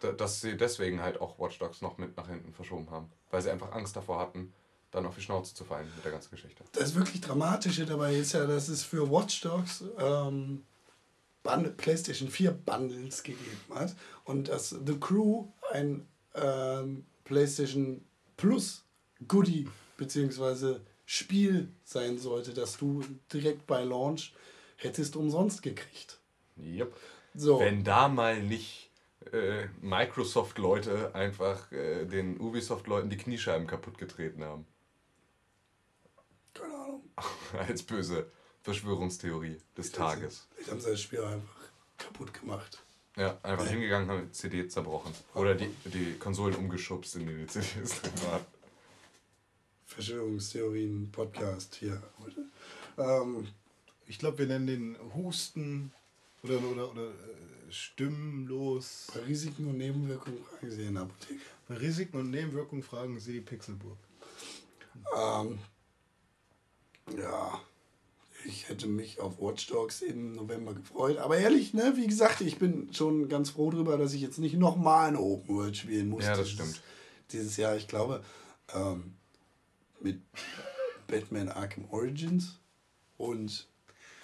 da- dass sie deswegen halt auch Watch Dogs noch mit nach hinten verschoben haben. Weil sie einfach Angst davor hatten, dann auf die Schnauze zu fallen mit der ganzen Geschichte. Das wirklich Dramatische dabei ist ja, dass es für Watch Dogs ähm, PlayStation 4 Bundles gegeben hat und dass The Crew ein ähm, PlayStation Plus Goodie bzw. Spiel sein sollte, das du direkt bei Launch hättest umsonst gekriegt. Yep. So. Wenn da mal nicht äh, Microsoft-Leute einfach äh, den Ubisoft-Leuten die Kniescheiben kaputt getreten haben. Keine Ahnung. Als böse Verschwörungstheorie des Tages. Ich habe das Spiel einfach kaputt gemacht. Ja, einfach hingegangen, haben die CD zerbrochen. Oder die, die Konsolen umgeschubst, in denen die CDs drin waren. Verschwörungstheorien-Podcast hier heute. Ähm, Ich glaube, wir nennen den Husten oder, oder, oder äh, stimmlos. bei Risiken und Nebenwirkungen fragen Sie in der Apotheke. Bei Risiken und Nebenwirkungen fragen Sie die Pixelburg. Ähm, ja, ich hätte mich auf Watch Dogs im November gefreut. Aber ehrlich, ne, wie gesagt, ich bin schon ganz froh drüber, dass ich jetzt nicht nochmal ein Open World spielen muss. Ja, das dieses, stimmt. Dieses Jahr, ich glaube, ähm, mit Batman Arkham Origins und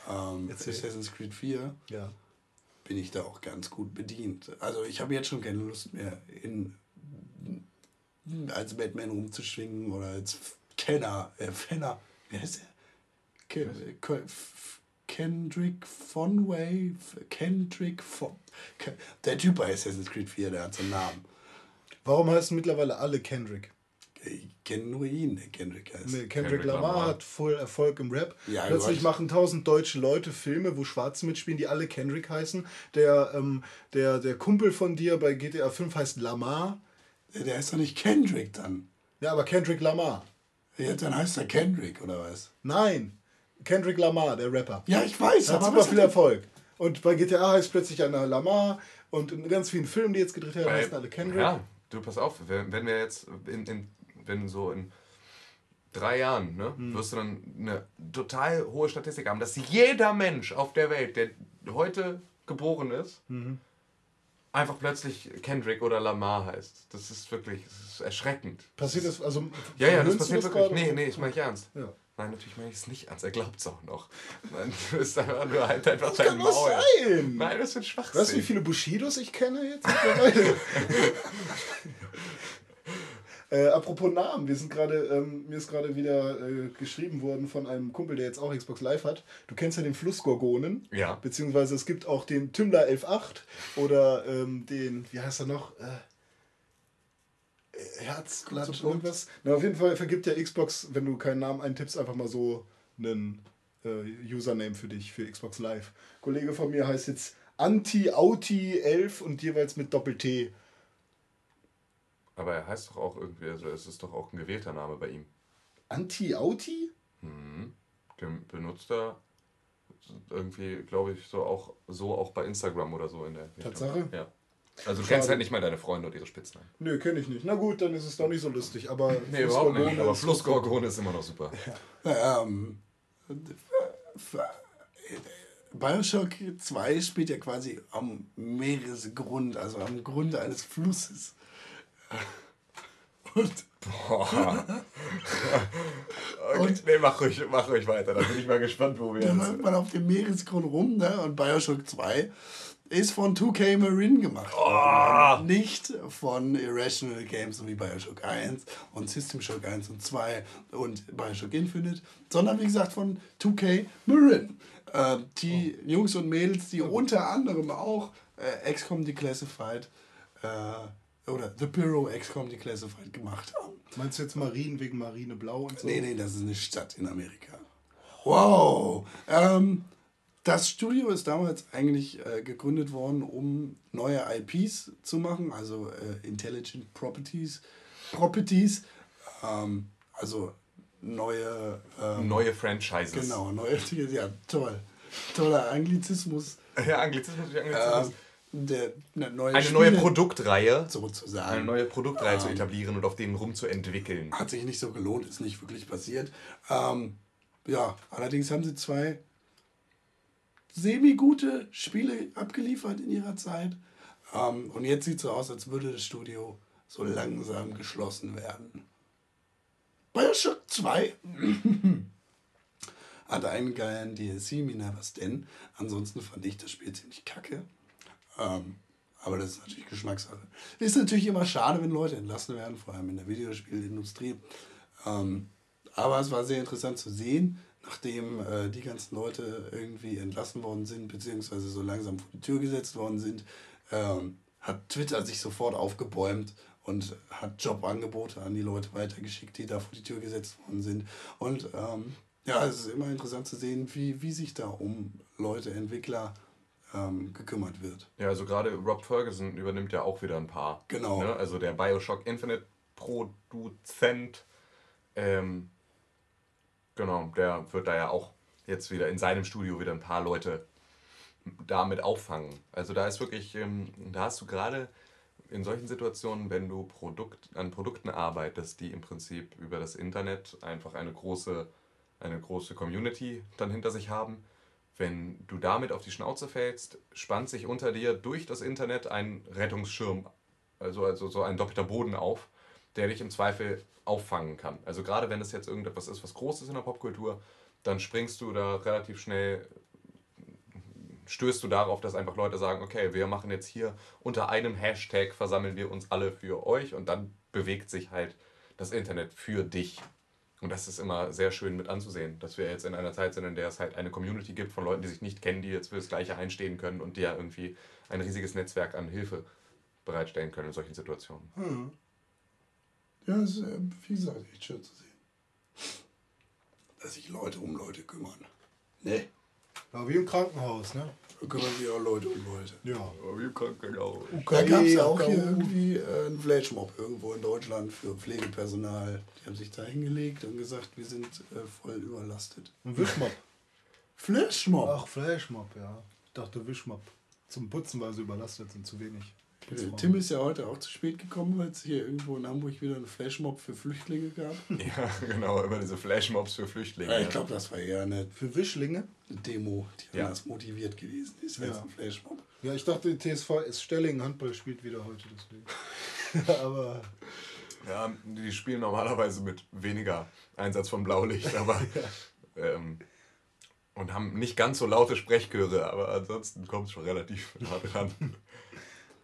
ähm. Assassin's Creed 4 Ja. bin ich da auch ganz gut bedient. Also ich habe jetzt schon keine Lust mehr, in, als Batman rumzuschwingen oder als Kenner, äh, Fenner, wie heißt der? Ke Ke F- Kendrick Fonway, Kendrick Von, Ke der Typ bei Assassin's Creed 4, der hat so einen Namen. Warum heißen mittlerweile alle Kendrick? Ich kenne nur ihn, der Kendrick heißt. Nee, Kendrick, Kendrick Lamar, Lamar. hat voll Erfolg im Rap. Ja, Plötzlich machen tausend deutsche Leute Filme, wo Schwarze mitspielen, die alle Kendrick heißen. Der, ähm, der, der Kumpel von dir bei GTA 5 heißt Lamar. Der, der heißt doch nicht Kendrick dann. Ja, aber Kendrick Lamar. Ja, dann heißt er Kendrick oder was? Nein, Kendrick Lamar, der Rapper. Ja, ich weiß, Der hat aber super viel Erfolg. Und bei GTA heißt plötzlich einer Lamar und in ganz vielen Filmen, die jetzt gedreht werden, heißen alle Kendrick. Ja, du pass auf, wenn, wenn wir jetzt in, in, wenn so in drei Jahren, ne, Hm. wirst du dann eine total hohe Statistik haben, dass jeder Mensch auf der Welt, der heute geboren ist, Mhm. einfach plötzlich Kendrick oder Lamar heißt. Das ist wirklich das ist erschreckend. Passiert das, also. Ja, ja, das passiert wirklich. gerade? Nee, nee, ich meine ich ernst. Ja. Nein, natürlich meine ich es nicht ernst. Er glaubt es auch noch. Nein, du bist einfach nur halt einfach Das dein kann doch Maul. sein. Nein, das wird Schwachsinn. Weißt du, wie viele Bushidos ich kenne jetzt? äh, apropos Namen, wir sind gerade, ähm, mir ist gerade wieder äh, geschrieben worden von einem Kumpel, der jetzt auch Xbox Live hat. Du kennst ja den Flussgorgonen. Ja. Beziehungsweise es gibt auch den Tümmler 11.8 oder ähm, den, wie heißt er noch? Äh, Herzklatsch, irgendwas. Na, auf jeden Fall vergibt ja Xbox, wenn du keinen Namen eintippst, einfach mal so einen äh, Username für dich, für Xbox Live. Kollege von mir heißt jetzt Anti-Auti11 und jeweils mit Doppel-T. Aber er heißt doch auch irgendwie, also es ist doch auch ein gewählter Name bei ihm. Anti-Auti? Den benutzt er irgendwie, glaube ich, so auch, so auch bei Instagram oder so in der Richtung. Tatsache? Ja. Also du Schade. kennst halt nicht mal deine Freunde und ihre Spitznamen. Nö, kenne ich nicht. Na gut, dann ist es doch nicht so lustig. Aber Nee, überhaupt nicht. Flussgorgone Aber ist- Flussgorgone ist immer noch super. Ähm, F- Bioshock 2 spielt ja quasi am Meeresgrund, also am Grunde eines Flusses. Und Okay, nee, mach ruhig, mach ruhig weiter. Da bin ich mal gespannt, wo wir da jetzt. läuft man auf dem Meeresgrund rum, ne? Und Bioshock 2 ist von 2K Marine gemacht worden. Nicht von Irrational Games wie Bioshock 1 und System Shock 1 und 2 und Bioshock Infinite, sondern wie gesagt von 2K Marine. Äh, die Jungs und Mädels, die unter anderem auch äh, XCOM Declassified äh, oder The Bureau XCOM Declassified gemacht haben. Meinst du jetzt Marien wegen Marine Blau und so? Nee, nee, das ist eine Stadt in Amerika. Wow. Ähm, das Studio ist damals eigentlich äh, gegründet worden, um neue IPs zu machen, also äh, Intelligent Properties. Properties ähm, also neue. Ähm, Neue Franchises. Genau, neue. Ja, toll. Toller Anglizismus. Ja, Anglizismus wie Anglizismus. Eine neue, eine neue Produktreihe. sozusagen. Eine neue Produktreihe zu Ähm, etablieren und auf denen rumzuentwickeln. Hat sich nicht so gelohnt, ist nicht wirklich passiert. Ähm, ja, allerdings haben sie zwei semi-gute Spiele abgeliefert in ihrer Zeit. Ähm, und jetzt sieht es so aus, als würde das Studio so langsam geschlossen werden. Bioshock 2 hat einen geilen DLC, Minerva's Den. Ansonsten fand ich das Spiel ziemlich kacke. Ähm, aber das ist natürlich Geschmackssache. Ist natürlich immer schade, wenn Leute entlassen werden, vor allem in der Videospielindustrie. Ähm, aber es war sehr interessant zu sehen, nachdem äh, die ganzen Leute irgendwie entlassen worden sind, beziehungsweise so langsam vor die Tür gesetzt worden sind, ähm, hat Twitter sich sofort aufgebäumt und hat Jobangebote an die Leute weitergeschickt, die da vor die Tür gesetzt worden sind. Und ähm, ja, es ist immer interessant zu sehen, wie, wie sich da um Leute, Entwickler ähm, gekümmert wird. Ja, also gerade Rob Ferguson übernimmt ja auch wieder ein paar. Genau. Ne? Also der Bioshock Infinite Produzent. Ähm, genau, der wird da ja auch jetzt wieder in seinem Studio wieder ein paar Leute damit auffangen. Also da ist wirklich, ähm, da hast du gerade in solchen Situationen, wenn du Produkt, an Produkten arbeitest, die im Prinzip über das Internet einfach eine große, eine große Community dann hinter sich haben, wenn du damit auf die Schnauze fällst, spannt sich unter dir durch das Internet ein Rettungsschirm, also, also so ein doppelter Boden auf, der dich im Zweifel auffangen kann. Also gerade wenn es jetzt irgendetwas ist, was Großes in der Popkultur, dann springst du da relativ schnell stößt du darauf, dass einfach Leute sagen, okay, wir machen jetzt hier unter einem Hashtag versammeln wir uns alle für euch und dann bewegt sich halt das Internet für dich. Und das ist immer sehr schön mit anzusehen, dass wir jetzt in einer Zeit sind, in der es halt eine Community gibt von Leuten, die sich nicht kennen, die jetzt für das Gleiche einstehen können und die ja irgendwie ein riesiges Netzwerk an Hilfe bereitstellen können in solchen Situationen. Ja, es ist, äh, wie gesagt, echt schön zu sehen. Dass sich Leute um Leute kümmern. Ne? Ja, wie im Krankenhaus, ne? Kümmern sich auch Leute um Leute. Ja. Wie Krankenhaus. Da gab es ja auch hier irgendwie äh, einen Flashmob irgendwo in Deutschland für Pflegepersonal. Die haben sich da hingelegt und gesagt, wir sind äh, voll überlastet. Ein Wischmopp. Flashmob? Ach, Flashmob, ja. Ich dachte Wischmopp. Zum Putzen, weil sie überlastet sind, zu wenig. Äh, Tim ist ja heute auch zu spät gekommen, weil es hier irgendwo in Hamburg wieder einen Flashmob für Flüchtlinge gab. Ja, genau, immer diese Flashmobs für Flüchtlinge. Ja, ich glaube, das war eher eine Für Wischlinge? Demo, die Ja. anders motiviert gewesen ist als Ja. ein Flashmob. Ja, ich dachte, TSV ist Stellingen Handball spielt wieder heute, deswegen. Aber Ja, die spielen normalerweise mit weniger Einsatz von Blaulicht, aber ähm, und haben nicht ganz so laute Sprechchöre, aber ansonsten kommt es schon relativ nah dran.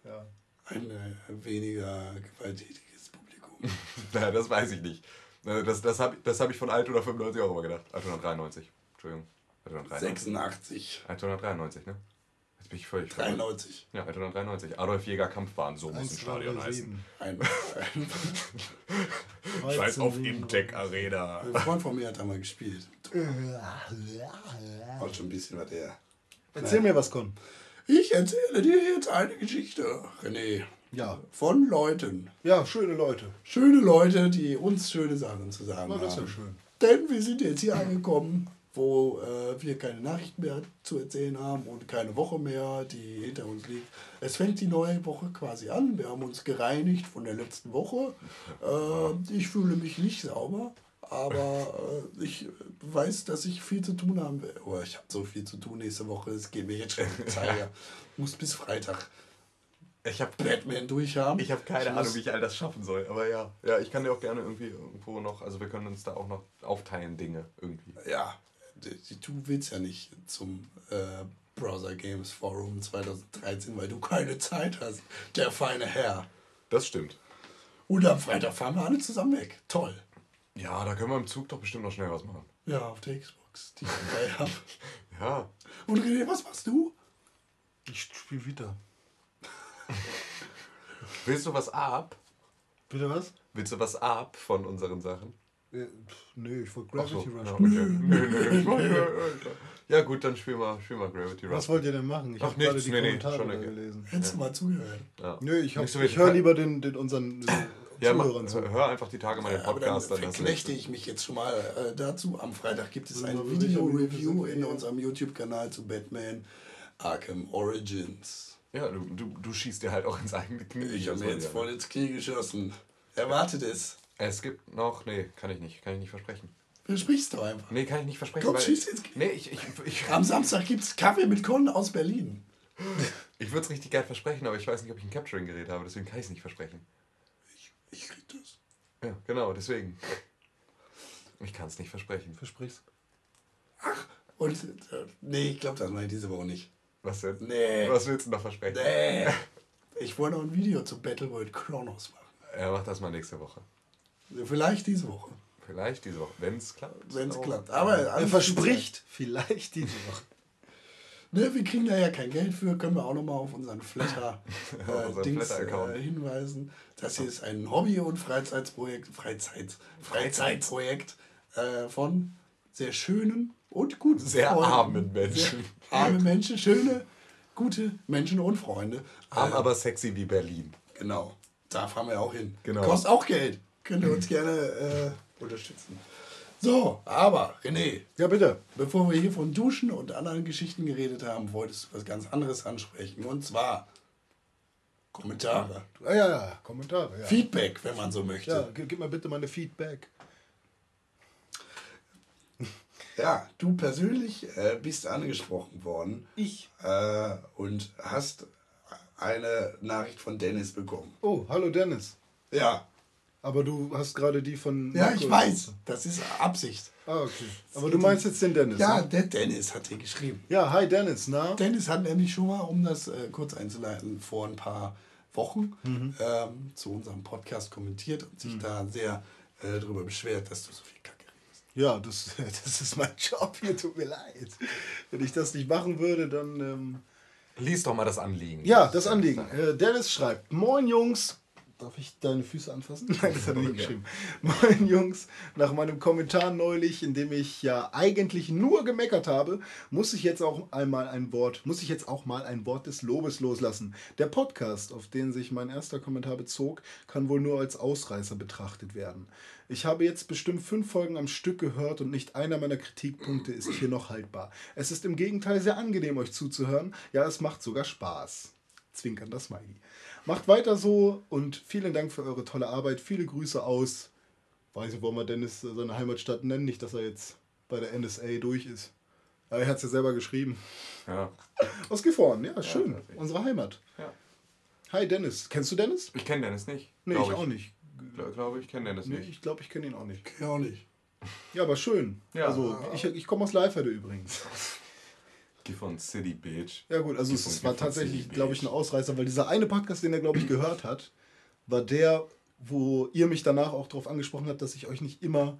ja. Ein äh, weniger gewalttätiges Publikum. naja, das weiß ich nicht. Das, das habe das hab ich von Altona 95 auch immer gedacht. Altona 93, Entschuldigung. Altona 93. 86, Altona 93, ne? Jetzt bin ich völlig verwirrt. 93. Ja, Altona 93. Adolf Jäger Kampfbahn, so muss ein 1, 2, Stadion 3, heißen. 7. Ein, ein, Scheiß auf Imtech Arena. ein Freund von mir hat da mal gespielt. Auch schon ein bisschen was her. Erzähl mir was, Con. Ich erzähle dir jetzt eine Geschichte, René. Ja. Von Leuten. Ja, schöne Leute. Schöne Leute, die uns schöne Sachen zu sagen Na, das ist ja haben. schön. Denn wir sind jetzt hier angekommen, wo äh, wir keine Nachrichten mehr zu erzählen haben und keine Woche mehr, die hinter uns liegt. Es fängt die neue Woche quasi an. Wir haben uns gereinigt von der letzten Woche. Äh, ich fühle mich nicht sauber, Aber äh, ich weiß, dass ich viel zu tun habe. Oh, ich habe so viel zu tun nächste Woche. Es geht mir jetzt schon die Zeit. Ich muss bis Freitag Ich habe Batman durchhaben. ich hab keine muss- Ahnung, wie ich all das schaffen soll. Aber ja, ja, ich kann dir auch gerne irgendwie irgendwo noch, also wir können uns da auch noch aufteilen, Dinge irgendwie. Ja, du willst ja nicht zum äh, Browser Games Forum 2013, weil du keine Zeit hast. Der feine Herr. Das stimmt. Und am Freitag fahren wir alle zusammen weg. Toll. Ja, da können wir im Zug doch bestimmt noch schnell was machen. Ja, auf der Xbox, die ich dabei habe. Ja. Und René, was machst du? Ich spiele wieder. Willst du was ab? Bitte was? Willst du was ab von unseren Sachen? Äh, nö, ich wollte so, Gravity ja, Rush. okay. nö, nö, nö. Ja gut, dann spiel mal, spiel mal Gravity Rush. Was wollt ihr denn machen? Ich habe gerade die nee, nee, Kommentare schon da okay. gelesen. Hättest du mal zugehört. Ja. Nö, ich, hab, Nicht so ich höre lieber den, den unseren Ja, mach, Zuhörern zu. hör einfach die Tage mal den Aber dann Podcast. dann hast du verknechte ich mich jetzt schon mal äh, dazu. Am Freitag gibt es ein Video-Review in unserem YouTube-Kanal zu Batman Arkham Origins. Ja, du, du, du schießt dir halt auch ins eigene Knie. Ich habe mir jetzt ja- voll ins Knie geschossen. Erwartet es. Es gibt noch, nee, kann ich nicht, kann ich nicht versprechen. Versprich's doch einfach. Nee, kann ich nicht versprechen. Komm, schieß ins Knie. Nee, ich, ich, ich, Am Samstag gibt es Kaffee mit Con aus Berlin. ich würde es richtig geil versprechen, aber ich weiß nicht, ob ich ein Capturing-Gerät habe, deswegen kann ich es nicht versprechen. Ich krieg das. Ja, genau, deswegen. Ich kann es nicht versprechen. Versprich's. Und, äh, nee, ich glaube, das mache ich diese Woche nicht. Was denn? Nee. Was willst du noch versprechen? Nee. Ich wollte noch ein Video zu Battleworld Chronos machen. Ja, mach das mal nächste Woche. Vielleicht diese Woche, Vielleicht diese Woche, wenn es klappt. wenn es klappt. Aber Er verspricht vielleicht diese Woche. Ne, wir kriegen da ja kein Geld für, können wir auch nochmal auf unseren Flatter, äh, äh, hinweisen. Das hier ist ein Hobby- und Freizeitsprojekt, Freizeit, Freizeitprojekt äh, von sehr schönen und guten Sehr Freunden. armen Menschen. Sehr arme Menschen, schöne, gute Menschen und Freunde. Arm, Äh, aber sexy wie Berlin. Genau, da fahren wir auch hin. Genau. Kostet auch Geld. Könnt ihr uns gerne äh, unterstützen. So, aber René, Ja, bitte. Bevor wir hier von Duschen und anderen Geschichten geredet haben, wolltest du was ganz anderes ansprechen. Und zwar Kommentare. Ah, ja, ja, Kommentare. Ja. Feedback, wenn man so möchte. Ja, gib, gib mir bitte meine Feedback. Ja, du persönlich äh, bist angesprochen worden Ich. äh, und hast eine Nachricht von Dennis bekommen. Oh, hallo Dennis. Ja, Aber du hast gerade die von. ja, Marco- ich weiß. Das ist Absicht. Ah, okay. Aber du meinst jetzt den Dennis? Ja, ne? der Dennis hat dir geschrieben. Ja, hi Dennis, na? Dennis hat nämlich schon mal, um das äh, kurz einzuleiten, vor ein paar Wochen Mhm. ähm, zu unserem Podcast kommentiert und sich da sehr äh, darüber beschwert, dass du so viel Kacke redest. Ja, das, das ist mein Job hier, tut mir leid. Wenn ich das nicht machen würde, dann. Ähm Lies doch mal das Anliegen. ja, das Anliegen. Äh, Dennis schreibt: Moin Jungs. Darf ich deine Füße anfassen? Nein, das hat er nicht geschrieben. Moin Jungs, nach meinem Kommentar neulich, in dem ich ja eigentlich nur gemeckert habe, muss ich jetzt auch einmal ein Wort, muss ich jetzt auch mal ein Wort des Lobes loslassen. Der Podcast, auf den sich mein erster Kommentar bezog, kann wohl nur als Ausreißer betrachtet werden. Ich habe jetzt bestimmt fünf Folgen am Stück gehört und nicht einer meiner Kritikpunkte ist hier noch haltbar. Es ist im Gegenteil sehr angenehm, euch zuzuhören. Ja, es macht sogar Spaß. Zwinkernder Smiley. Macht weiter so und vielen Dank für eure tolle Arbeit. Viele Grüße aus. Weiß nicht, wollen wir Dennis äh, seine Heimatstadt nennen? Nicht, dass er jetzt bei der NSA durch ist. Aber er hat es ja selber geschrieben. Ja. Aus Gifhorn, ja, schön. tatsächlich. Unsere Heimat. Ja. Hi Dennis. Kennst du Dennis? Ich kenne Dennis nicht. Nee, glaub ich auch nicht. Ich glaube, ich kenne Dennis Nee, nicht. ich glaube, ich kenne ihn auch nicht. Ja, auch nicht. Ja, aber schön. Ja. Also, ich, ich komme aus Leiferde übrigens. Gifhorn City Beach. Ja gut, also Gifhorn- es war tatsächlich, glaube ich, ein Ausreißer, weil dieser eine Podcast, den er, glaube ich, gehört hat, war der, wo ihr mich danach auch darauf angesprochen habt, dass ich euch nicht immer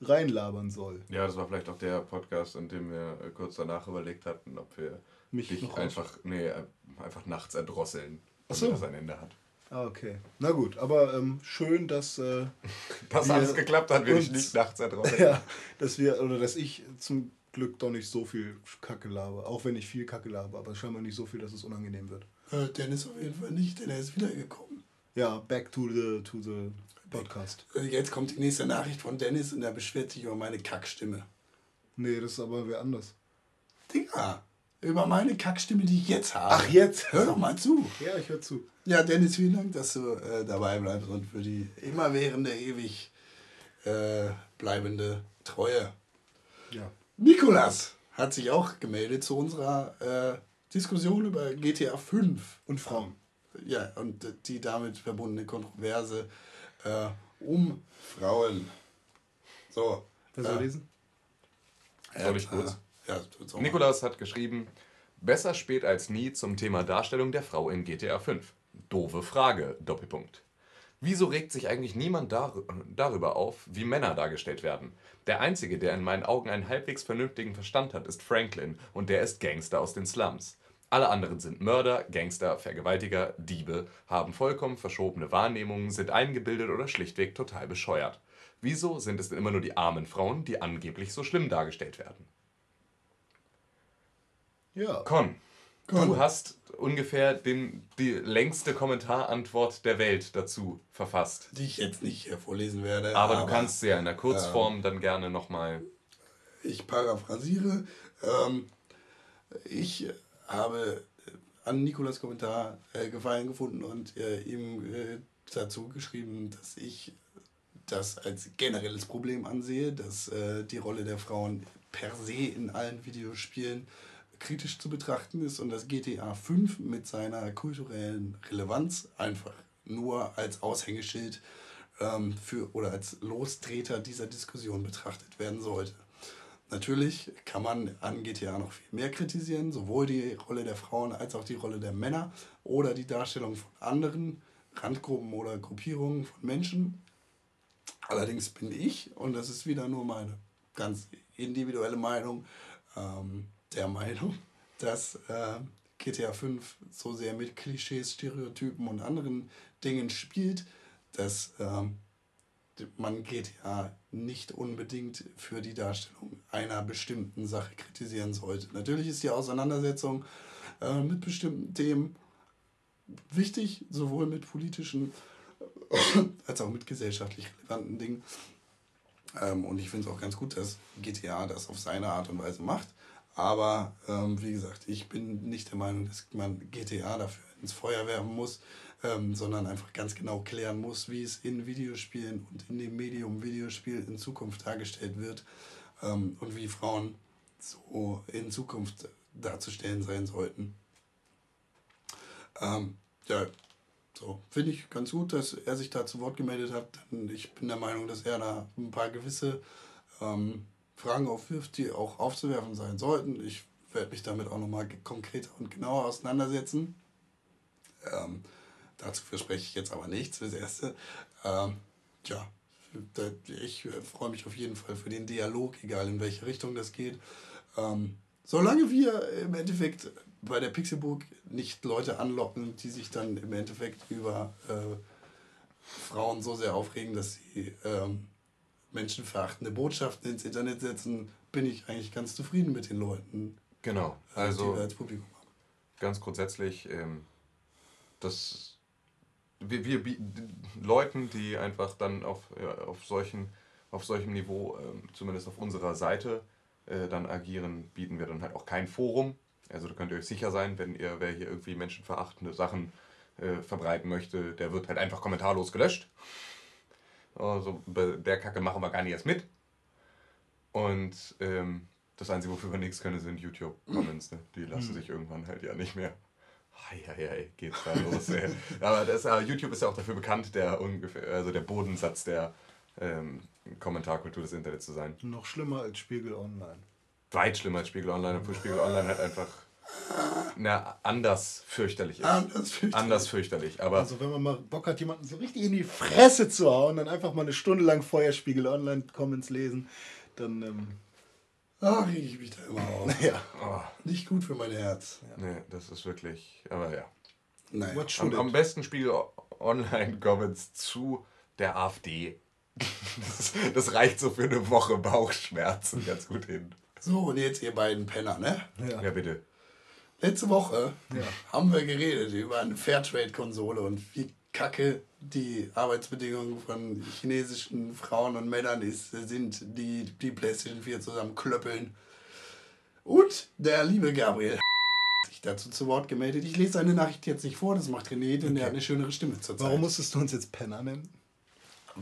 reinlabern soll. Ja, das war vielleicht auch der Podcast, in dem wir äh, kurz danach überlegt hatten, ob wir Mich dich einfach, nee, äh, einfach nachts erdrosseln, damit so. das ein Ende hat. Ah, okay. Na gut, aber ähm, schön, dass, äh, Dass alles geklappt hat, dich uns- nicht nachts erdrosseln. ja, dass wir, oder dass ich zum Glück doch nicht so viel Kacke laber. Auch wenn ich viel Kacke laber, aber scheinbar nicht so viel, dass es unangenehm wird. Äh, Dennis auf jeden Fall nicht, denn er ist wiedergekommen. Ja, back to the, to the podcast. Äh, Jetzt kommt die nächste Nachricht von Dennis und er beschwert sich über meine Kackstimme. Nee, das ist aber wer anders. Digga, über meine Kackstimme, die ich jetzt habe. Ach, jetzt? Hör doch mal zu. Ja, ich höre zu. Ja, Dennis, vielen Dank, dass du äh, dabei bleibst und für die immerwährende, ewig äh, bleibende Treue. Ja. Nikolas hat sich auch gemeldet zu unserer äh, Diskussion über GTA 5. Und Frauen. Ja, und die damit verbundene Kontroverse äh, um Frauen. So. Wer soll äh, lesen? Soll ich kurz? Äh, ja, du- so. Nikolas hat geschrieben, besser spät als nie zum Thema Darstellung der Frau in GTA 5. Doofe Frage, Doppelpunkt. Wieso regt sich eigentlich niemand dar darüber auf, wie Männer dargestellt werden? Der Einzige, der in meinen Augen einen halbwegs vernünftigen Verstand hat, ist Franklin und der ist Gangster aus den Slums. Alle anderen sind Mörder, Gangster, Vergewaltiger, Diebe, haben vollkommen verschobene Wahrnehmungen, sind eingebildet oder schlichtweg total bescheuert. Wieso sind es denn immer nur die armen Frauen, die angeblich so schlimm dargestellt werden? Ja. Con, Con. du hast ungefähr den, die längste Kommentarantwort der Welt dazu verfasst. Die ich jetzt nicht hier vorlesen werde. Aber, du kannst sie ja in der Kurzform dann gerne nochmal. Ich paraphrasiere. Ähm, ich habe an Nikolas Kommentar äh, Gefallen gefunden und äh, ihm äh, dazu geschrieben, dass ich das als generelles Problem ansehe, dass äh, die Rolle der Frauen per se in allen Videospielen kritisch zu betrachten ist und dass GTA 5 mit seiner kulturellen Relevanz einfach nur als Aushängeschild ähm, für oder als Lostreter dieser Diskussion betrachtet werden sollte. Natürlich kann man an GTA noch viel mehr kritisieren, sowohl die Rolle der Frauen als auch die Rolle der Männer oder die Darstellung von anderen Randgruppen oder Gruppierungen von Menschen. Allerdings bin ich, und das ist wieder nur meine ganz individuelle Meinung, ähm, der Meinung, dass äh, GTA 5 so sehr mit Klischees, Stereotypen und anderen Dingen spielt, dass ähm, man GTA nicht unbedingt für die Darstellung einer bestimmten Sache kritisieren sollte. Natürlich ist die Auseinandersetzung äh, mit bestimmten Themen wichtig, sowohl mit politischen als auch mit gesellschaftlich relevanten Dingen. Ähm, und ich finde es auch ganz gut, dass GTA das auf seine Art und Weise macht. Aber ähm, wie gesagt, ich bin nicht der Meinung, dass man GTA dafür ins Feuer werfen muss, ähm, sondern einfach ganz genau klären muss, wie es in Videospielen und in dem Medium Videospiel in Zukunft dargestellt wird ähm, und wie Frauen so in Zukunft darzustellen sein sollten. Ähm, ja, so, finde ich ganz gut, dass er sich da zu Wort gemeldet hat. Ich bin der Meinung, dass er da ein paar gewisse ähm, Fragen aufwirft, die auch aufzuwerfen sein sollten. Ich werde mich damit auch nochmal konkreter und genauer auseinandersetzen. Ähm, dazu verspreche ich jetzt aber nichts fürs Erste. Ähm, ja, ich freue mich auf jeden Fall für den Dialog, egal in welche Richtung das geht. Ähm, solange wir im Endeffekt bei der Pixelburg nicht Leute anlocken, die sich dann im Endeffekt über äh, Frauen so sehr aufregen, dass sie ähm, menschenverachtende Botschaften ins Internet setzen, bin ich eigentlich ganz zufrieden mit den Leuten, Genau. äh, die Also wir als Publikum haben. ganz grundsätzlich, ähm, das wir, wir bieten Leuten, die einfach dann auf, ja, auf, solchen, auf solchem Niveau, ähm, zumindest auf unserer Seite, äh, dann agieren, bieten wir dann halt auch kein Forum. Also da könnt ihr euch sicher sein, wenn ihr, wer hier irgendwie menschenverachtende Sachen äh, verbreiten möchte, der wird halt einfach kommentarlos gelöscht. Also bei der Kacke machen wir gar nicht erst mit. Und ähm, das Einzige, wofür wir nichts können, sind YouTube-Comments. Ne? Die lassen sich irgendwann halt ja nicht mehr. Hei, hei, hei, geht's da los, ey. Aber das, äh, YouTube ist ja auch dafür bekannt, der ungefähr, also der Bodensatz der ähm, Kommentarkultur des Internets zu sein. Noch schlimmer als Spiegel Online. Weit schlimmer als Spiegel Online, obwohl Spiegel Online halt einfach na, anders fürchterlich ist. Anders fürchterlich. Anders fürchterlich. Aber Also wenn man mal Bock hat, jemanden so richtig in die Fresse zu hauen, dann einfach mal eine Stunde lang Feuerspiegel Online Comments lesen, dann ähm, Ach, reg ich mich da immer auf. ja. oh, Nicht gut für mein Herz. nee, das ist wirklich. Aber ja. Naja. Am, am besten Spiegel Online Comments zu der AfD. Das, das reicht so für eine Woche Bauchschmerzen ganz gut hin. So, und jetzt ihr beiden Penner, ne? Ja. Ja, bitte. Letzte Woche haben wir geredet über eine Fairtrade-Konsole und wie kacke die Arbeitsbedingungen von chinesischen Frauen und Männern ist, sind, die die PlayStation 4 zusammen klöppeln. Und der liebe Gabriel hat sich dazu zu Wort gemeldet. Ich lese seine Nachricht jetzt nicht vor, das macht René, denn der hat eine schönere Stimme zurzeit. Warum musstest du uns jetzt Penner nennen?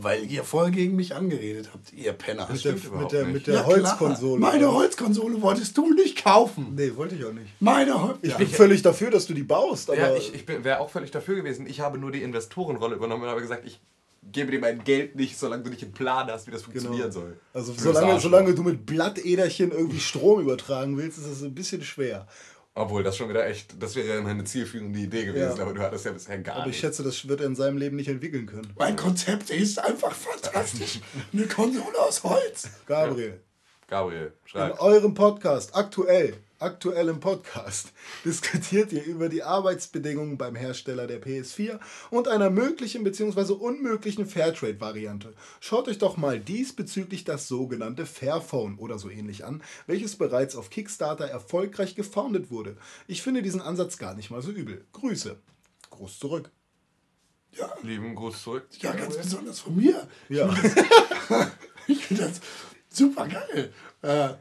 Weil ihr voll gegen mich angeredet habt, ihr Penner. Mit der, stimmt mit der, mit der Ja, klar. Holzkonsole. Meine Holzkonsole wolltest du nicht kaufen. Nee, wollte ich auch nicht. Meine Holz. Ich bin völlig dafür, dass du die baust, aber Ja, ich, ich wäre auch völlig dafür gewesen. Ich habe nur die Investorenrolle übernommen und habe gesagt, ich gebe dir mein Geld nicht, solange du nicht einen Plan hast, wie das funktionieren soll. Also solange, solange du mit Blattederchen irgendwie Strom übertragen willst, ist das ein bisschen schwer. Obwohl, das schon wieder echt, das wäre ja meine zielführende Idee gewesen, Ja. aber du hattest ja bisher gar Aber ich nicht. schätze, das wird er in seinem Leben nicht entwickeln können. Mein Konzept ist einfach fantastisch. Eine Konsole aus Holz. Gabriel, Gabriel, in schreib. eurem Podcast, aktuell, aktuell im Podcast, diskutiert ihr über die Arbeitsbedingungen beim Hersteller der PS4 und einer möglichen bzw. unmöglichen Fairtrade-Variante. Schaut euch doch mal diesbezüglich das sogenannte Fairphone oder so ähnlich an, welches bereits auf Kickstarter erfolgreich gefoundet wurde. Ich finde diesen Ansatz gar nicht mal so übel. Grüße. Gruß zurück. Ja, Lieben Gruß zurück. ja, ganz besonders von mir. Ja. Ich finde das super geil. Äh?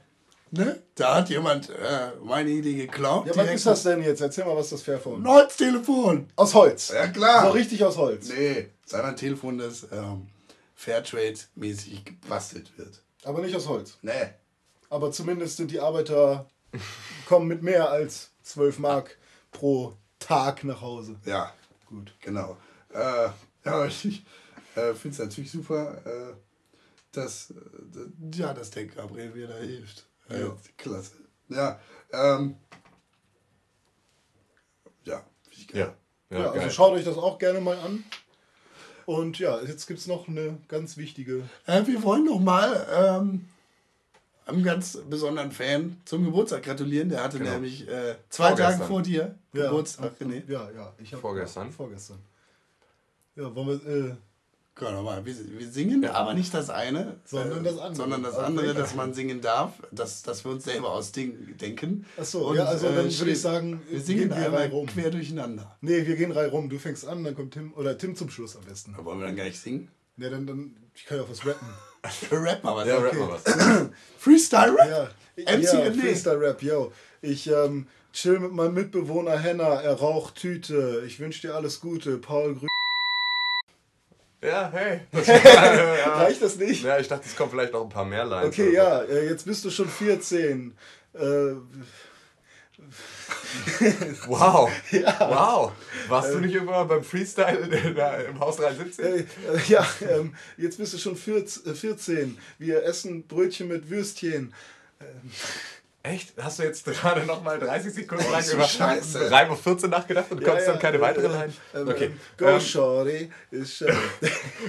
Da hat jemand äh, meine Idee geklaut. Ja, was ist das denn jetzt? Erzähl mal, was das Fairphone Ein Holztelefon. Aus Holz. Ja, klar. So richtig aus Holz. Nee, sei ein Telefon, das ähm, Fairtrade-mäßig gebastelt wird. Aber nicht aus Holz. Nee. Aber zumindest sind die Arbeiter kommen mit mehr als 12 Mark pro Tag nach Hause. Ja, Gut. genau. Äh, ja, ich äh, finde es natürlich super, äh, dass, äh, ja, dass der Gabriel mir da hilft. Äh, Ja. Klasse. Ja, ähm, ja, finde ich geil. Ja, Ja, ja, also geil. schaut euch das auch gerne mal an. Und ja, jetzt gibt es noch eine ganz wichtige. Äh, wir wollen noch mal ähm, einem ganz besonderen Fan zum Geburtstag gratulieren. Der hatte Genau. nämlich äh, zwei Vorgestern. Tage vor dir Ja, Geburtstag, René. Ja, ja. Ich hab, Vorgestern? Ja, vorgestern. Ja, wollen wir. Äh, Mal, wir, wir singen, aber nicht das eine, Sondern das andere. sondern das Okay. andere, dass man singen darf, dass, dass wir uns selber ausdenken. Achso, Und, ja, also dann äh, würde ich sagen, wir singen gehen wir einmal rum. quer durcheinander. Nee, wir gehen Reihe rum. Du fängst an, dann kommt Tim. Oder Tim zum Schluss am besten. Aber wollen wir dann gar nicht singen? Ja, dann, dann. Ich kann ja auch was rappen. Rap mal was. Ja, okay. rap mal was. Freestyle Rap? Ja, MC ja. Freestyle Rap, yo. Ich ähm, chill mit meinem Mitbewohner Henna, er raucht Tüte. Ich wünsche dir alles Gute, Paul Grü Ja, hey. Das ja. Reicht das nicht? ja, ich dachte, es kommen vielleicht noch ein paar mehr Lines. Okay, ja, äh, jetzt bist du schon 14. Äh, Wow. Wow. Warst du nicht irgendwann beim Freestyle im Haus 317? äh, ja, ähm, jetzt bist du schon 14, äh, 14. Wir essen Brötchen mit Würstchen. Echt? Hast du jetzt gerade noch mal 30 Sekunden lang über Scheiße. Reim auf 14 nachgedacht und du konntest dann keine weitere Line? Ähm, Okay. Go Ähm, Shorty. Ist, äh,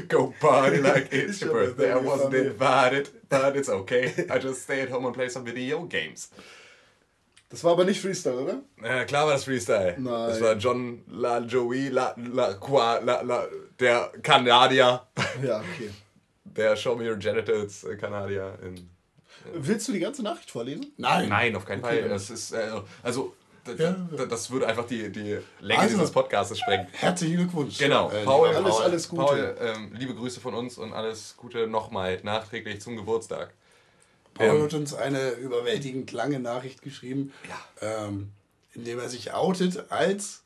Go party like it's It's your your birthday. I wasn't invited, but it's okay. I just stay at home and play some video games. das war aber nicht Freestyle, oder? Ja, klar war das Freestyle. Nein. Das war John La Joey La La Qua La La der Kanadier. Ja, okay. Der Show Me Your Genitals äh, Kanadier in Willst du die ganze Nachricht vorlesen? Nein. Nein, auf keinen Okay, Fall. Das ist äh, also Ja. das würde einfach die, die Länge Also- dieses Podcasts sprengen. Herzlichen Glückwunsch. Genau, Äh, Paul, alles- Paul, alles Gute. Paul, ähm, liebe Grüße von uns und alles Gute nochmal nachträglich zum Geburtstag. Paul Ähm, hat uns eine überwältigend lange Nachricht geschrieben, ähm, in er sich outet als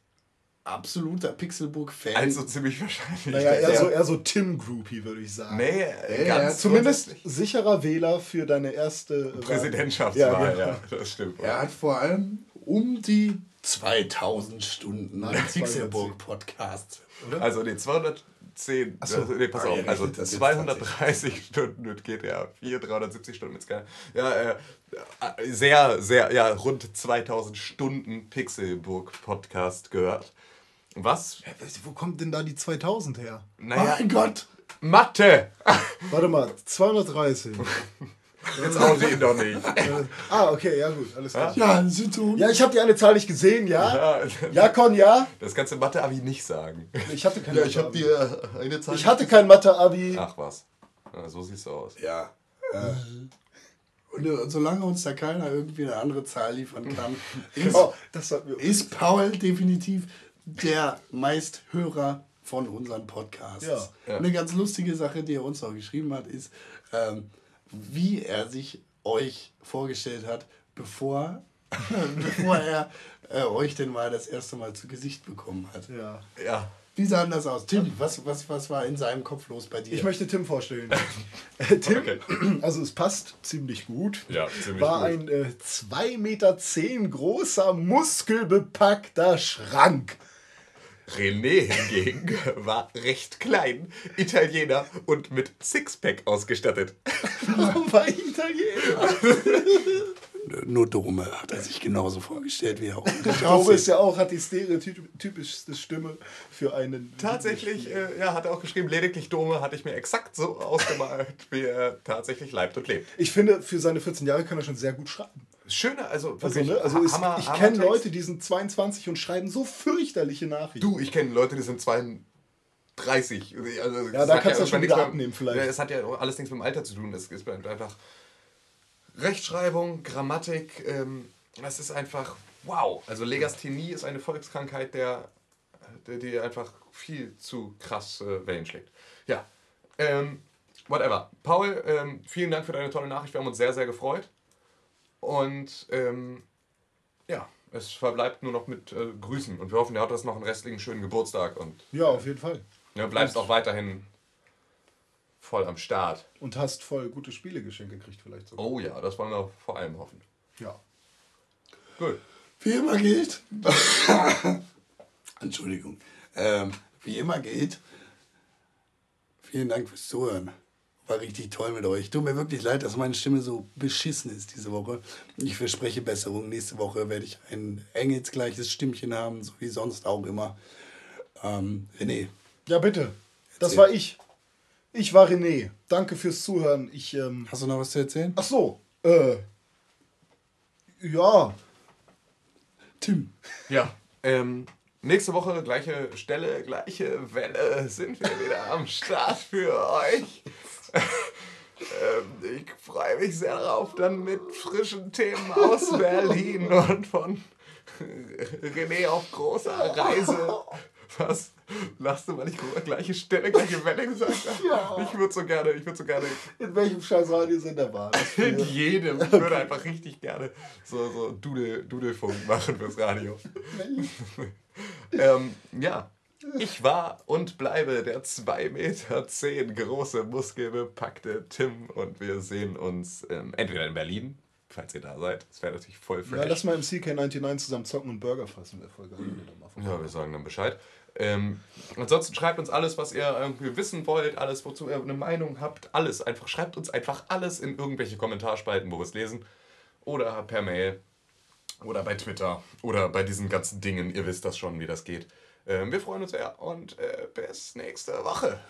absoluter Pixelbook-Fan. Also ziemlich wahrscheinlich. Naja, eher so, eher so Tim Groupie, würde ich sagen. Nee, ganz ja, Zumindest sicherer Wähler für deine erste Wahl. Präsidentschaftswahl, Ja, ja, genau. das stimmt. er hat vor allem um die 2000 Stunden Nein, Pixelbook-Podcast. Also nee, 210, so. also, nee, pass Ah, auf, ihr also rechnet das jetzt 230 Stunden mit GTA 4, 370 Stunden mit Sky. Ja, äh, äh, sehr, sehr, ja, rund 2000 Stunden Pixelburg Podcast gehört. Was? Wo kommt denn da die 2000 her? Naja, Mein Gott! Mathe! Warte mal, 230. Jetzt auch ihn doch nicht. ah, okay, ja gut, alles klar. Ja, sind so. Ja, ich habe die eine Zahl nicht gesehen, ja? Ja, Ja, Con, ja? das kannst du Mathe-Abi nicht sagen. Ich hatte kein Ja, ich habe Mathe-Abi. dir äh, eine Zahl. Ich hatte kein Mathe-Abi. Ach was. Ja, so siehst du aus. Ja. Äh, und äh, solange uns da keiner irgendwie eine andere Zahl liefern kann, ist, Oh, das sollten wir. ist Paul definitiv der Meisthörer von unseren Podcasts. Ja. Ja. Eine ganz lustige Sache, die er uns auch geschrieben hat, ist, ähm, wie er sich euch vorgestellt hat, bevor bevor er äh, euch denn mal das erste Mal zu Gesicht bekommen hat. Ja. Ja. Wie sah denn das aus? Tim, was, was, was war in seinem Kopf los bei dir? Ich möchte Tim vorstellen. Äh, Tim, Okay. also es passt ziemlich gut. Ja, ziemlich war gut. ein äh, 2,10 Meter großer, muskelbepackter Schrank. René hingegen war recht klein, Italiener und mit Sixpack ausgestattet. Warum war ich Italiener? Nur Dome hat er sich genauso vorgestellt, wie er auch Glaube ist ja auch, hat die stereotypischste Stimme für einen. Tatsächlich, äh, ja, hat er auch geschrieben, lediglich Dome hatte ich mir exakt so ausgemalt, wie er tatsächlich leibt und lebt. Ich finde, für seine 14 Jahre kann er schon sehr gut schreiben. Schöne, also Also, ne? also es, Hammer, ich kenne. Leute, die sind 22 und schreiben so fürchterliche Nachrichten. Du, ich kenne Leute, die sind 32. Also, Ja, es da kannst du schon wieder abnehmen vielleicht. Ja, es hat ja alles nichts mit dem Alter zu tun. Es ist einfach Rechtschreibung, Grammatik. Ähm, das ist einfach wow. Also Legasthenie ist eine Volkskrankheit, der, der die einfach viel zu krass äh, Wellen schlägt. Ja, ähm, whatever. Paul, ähm, vielen Dank für deine tolle Nachricht. Wir haben uns sehr, sehr gefreut. Und ähm, ja, es verbleibt nur noch mit äh, Grüßen. Und wir hoffen, ihr habt das noch einen restlichen schönen Geburtstag und Ja, auf jeden Fall. ja, bleibst auch weiterhin voll am Start. Und hast voll gute Spielegeschenke gekriegt, vielleicht sogar. Oh ja, das wollen wir vor allem hoffen. Ja. Gut. Wie immer gilt. Entschuldigung. Ähm, wie immer gilt. Vielen Dank fürs Zuhören. War richtig toll mit euch. Tut mir wirklich leid, dass meine Stimme so beschissen ist diese Woche. Ich verspreche Besserung. Nächste Woche werde ich ein engelsgleiches Stimmchen haben, so wie sonst auch immer. Ähm, René, Ja, bitte. Das war ich. Ich war René. Danke fürs Zuhören. Ich, ähm. hast du noch was zu erzählen? Ach so. Äh. Ja. Tim. Ja, ähm, nächste Woche gleiche Stelle, gleiche Welle sind wir wieder am Start für euch. Ähm, ich freue mich sehr darauf, dann mit frischen Themen aus Berlin und von René auf großer Reise. Was? Lachst du, weil ich gleiche Stelle, gleiche Welle gesagt habe? Ja. Ich würde so gerne, ich würde so gerne In welchem scheiß Radiosender war das? in jedem. Ich würde einfach richtig gerne so, so Dudel, Dudelfunk machen fürs Radio. ähm, ja, ich war und bleibe der 2,10 Meter zehn große, muskelbepackte Tim und wir sehen uns ähm, entweder in Berlin, falls ihr da seid. Das wäre natürlich voll fresh. Ja, lass mal im CK99 zusammen zocken und Burger fassen. Wäre voll geil. vorbei- Ja, wir sagen dann Bescheid. Ähm, ansonsten schreibt uns alles, was ihr irgendwie wissen wollt, alles, wozu ihr eine Meinung habt, alles. Einfach schreibt uns einfach alles in irgendwelche Kommentarspalten, wo wir es lesen. Oder per Mail. Oder bei Twitter. Oder bei diesen ganzen Dingen. Ihr wisst das schon, wie das geht. Ähm, wir freuen uns sehr und äh, bis nächste Woche.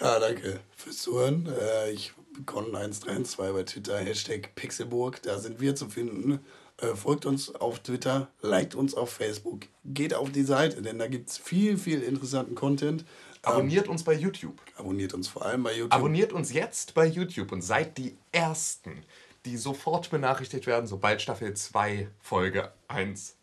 Ja, danke fürs Zuhören. Äh, ich bekomme 132 bei Twitter, Hashtag Pixelburg, da sind wir zu finden. Äh, folgt uns auf Twitter, liked uns auf Facebook, geht auf die Seite, denn da gibt es viel, viel interessanten Content. Ähm, Abonniert uns bei YouTube. abonniert uns vor allem bei YouTube. Abonniert uns jetzt bei YouTube und seid die Ersten, die sofort benachrichtigt werden, sobald Staffel 2 Folge 1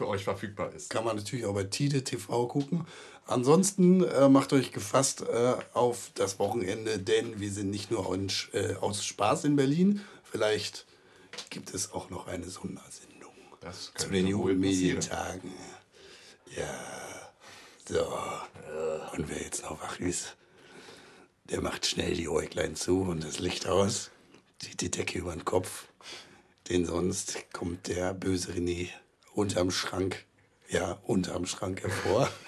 für euch verfügbar ist. Kann man natürlich auch bei Tide TV gucken. Ansonsten äh, macht euch gefasst äh, auf das Wochenende, denn wir sind nicht nur in, äh, aus Spaß in Berlin. Vielleicht gibt es auch noch eine Sondersendung Das zu den Jugendmedientagen. Ja, so. Und wer jetzt noch wach ist, der macht schnell die Äuglein zu und das Licht aus, zieht die Decke über den Kopf. Denn sonst kommt der böse René unterm Schrank, ja, unterm Schrank hervor.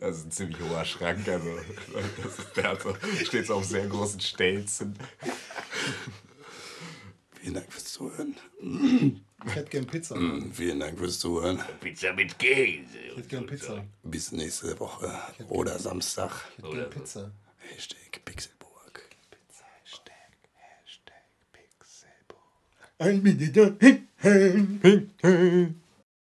Das ist ein ziemlich hoher Schrank, also das ist, der hat so, steht so auf sehr großen Stelzen. Vielen Dank fürs Zuhören. Ich hätte gern Pizza. Vielen Dank fürs Zuhören. Pizza mit Käse. Ich hätte gern Pizza. Bis nächste Woche oder Samstag. Ich hätte gern Pizza. Hashtag Pixelburg. Ein Minute.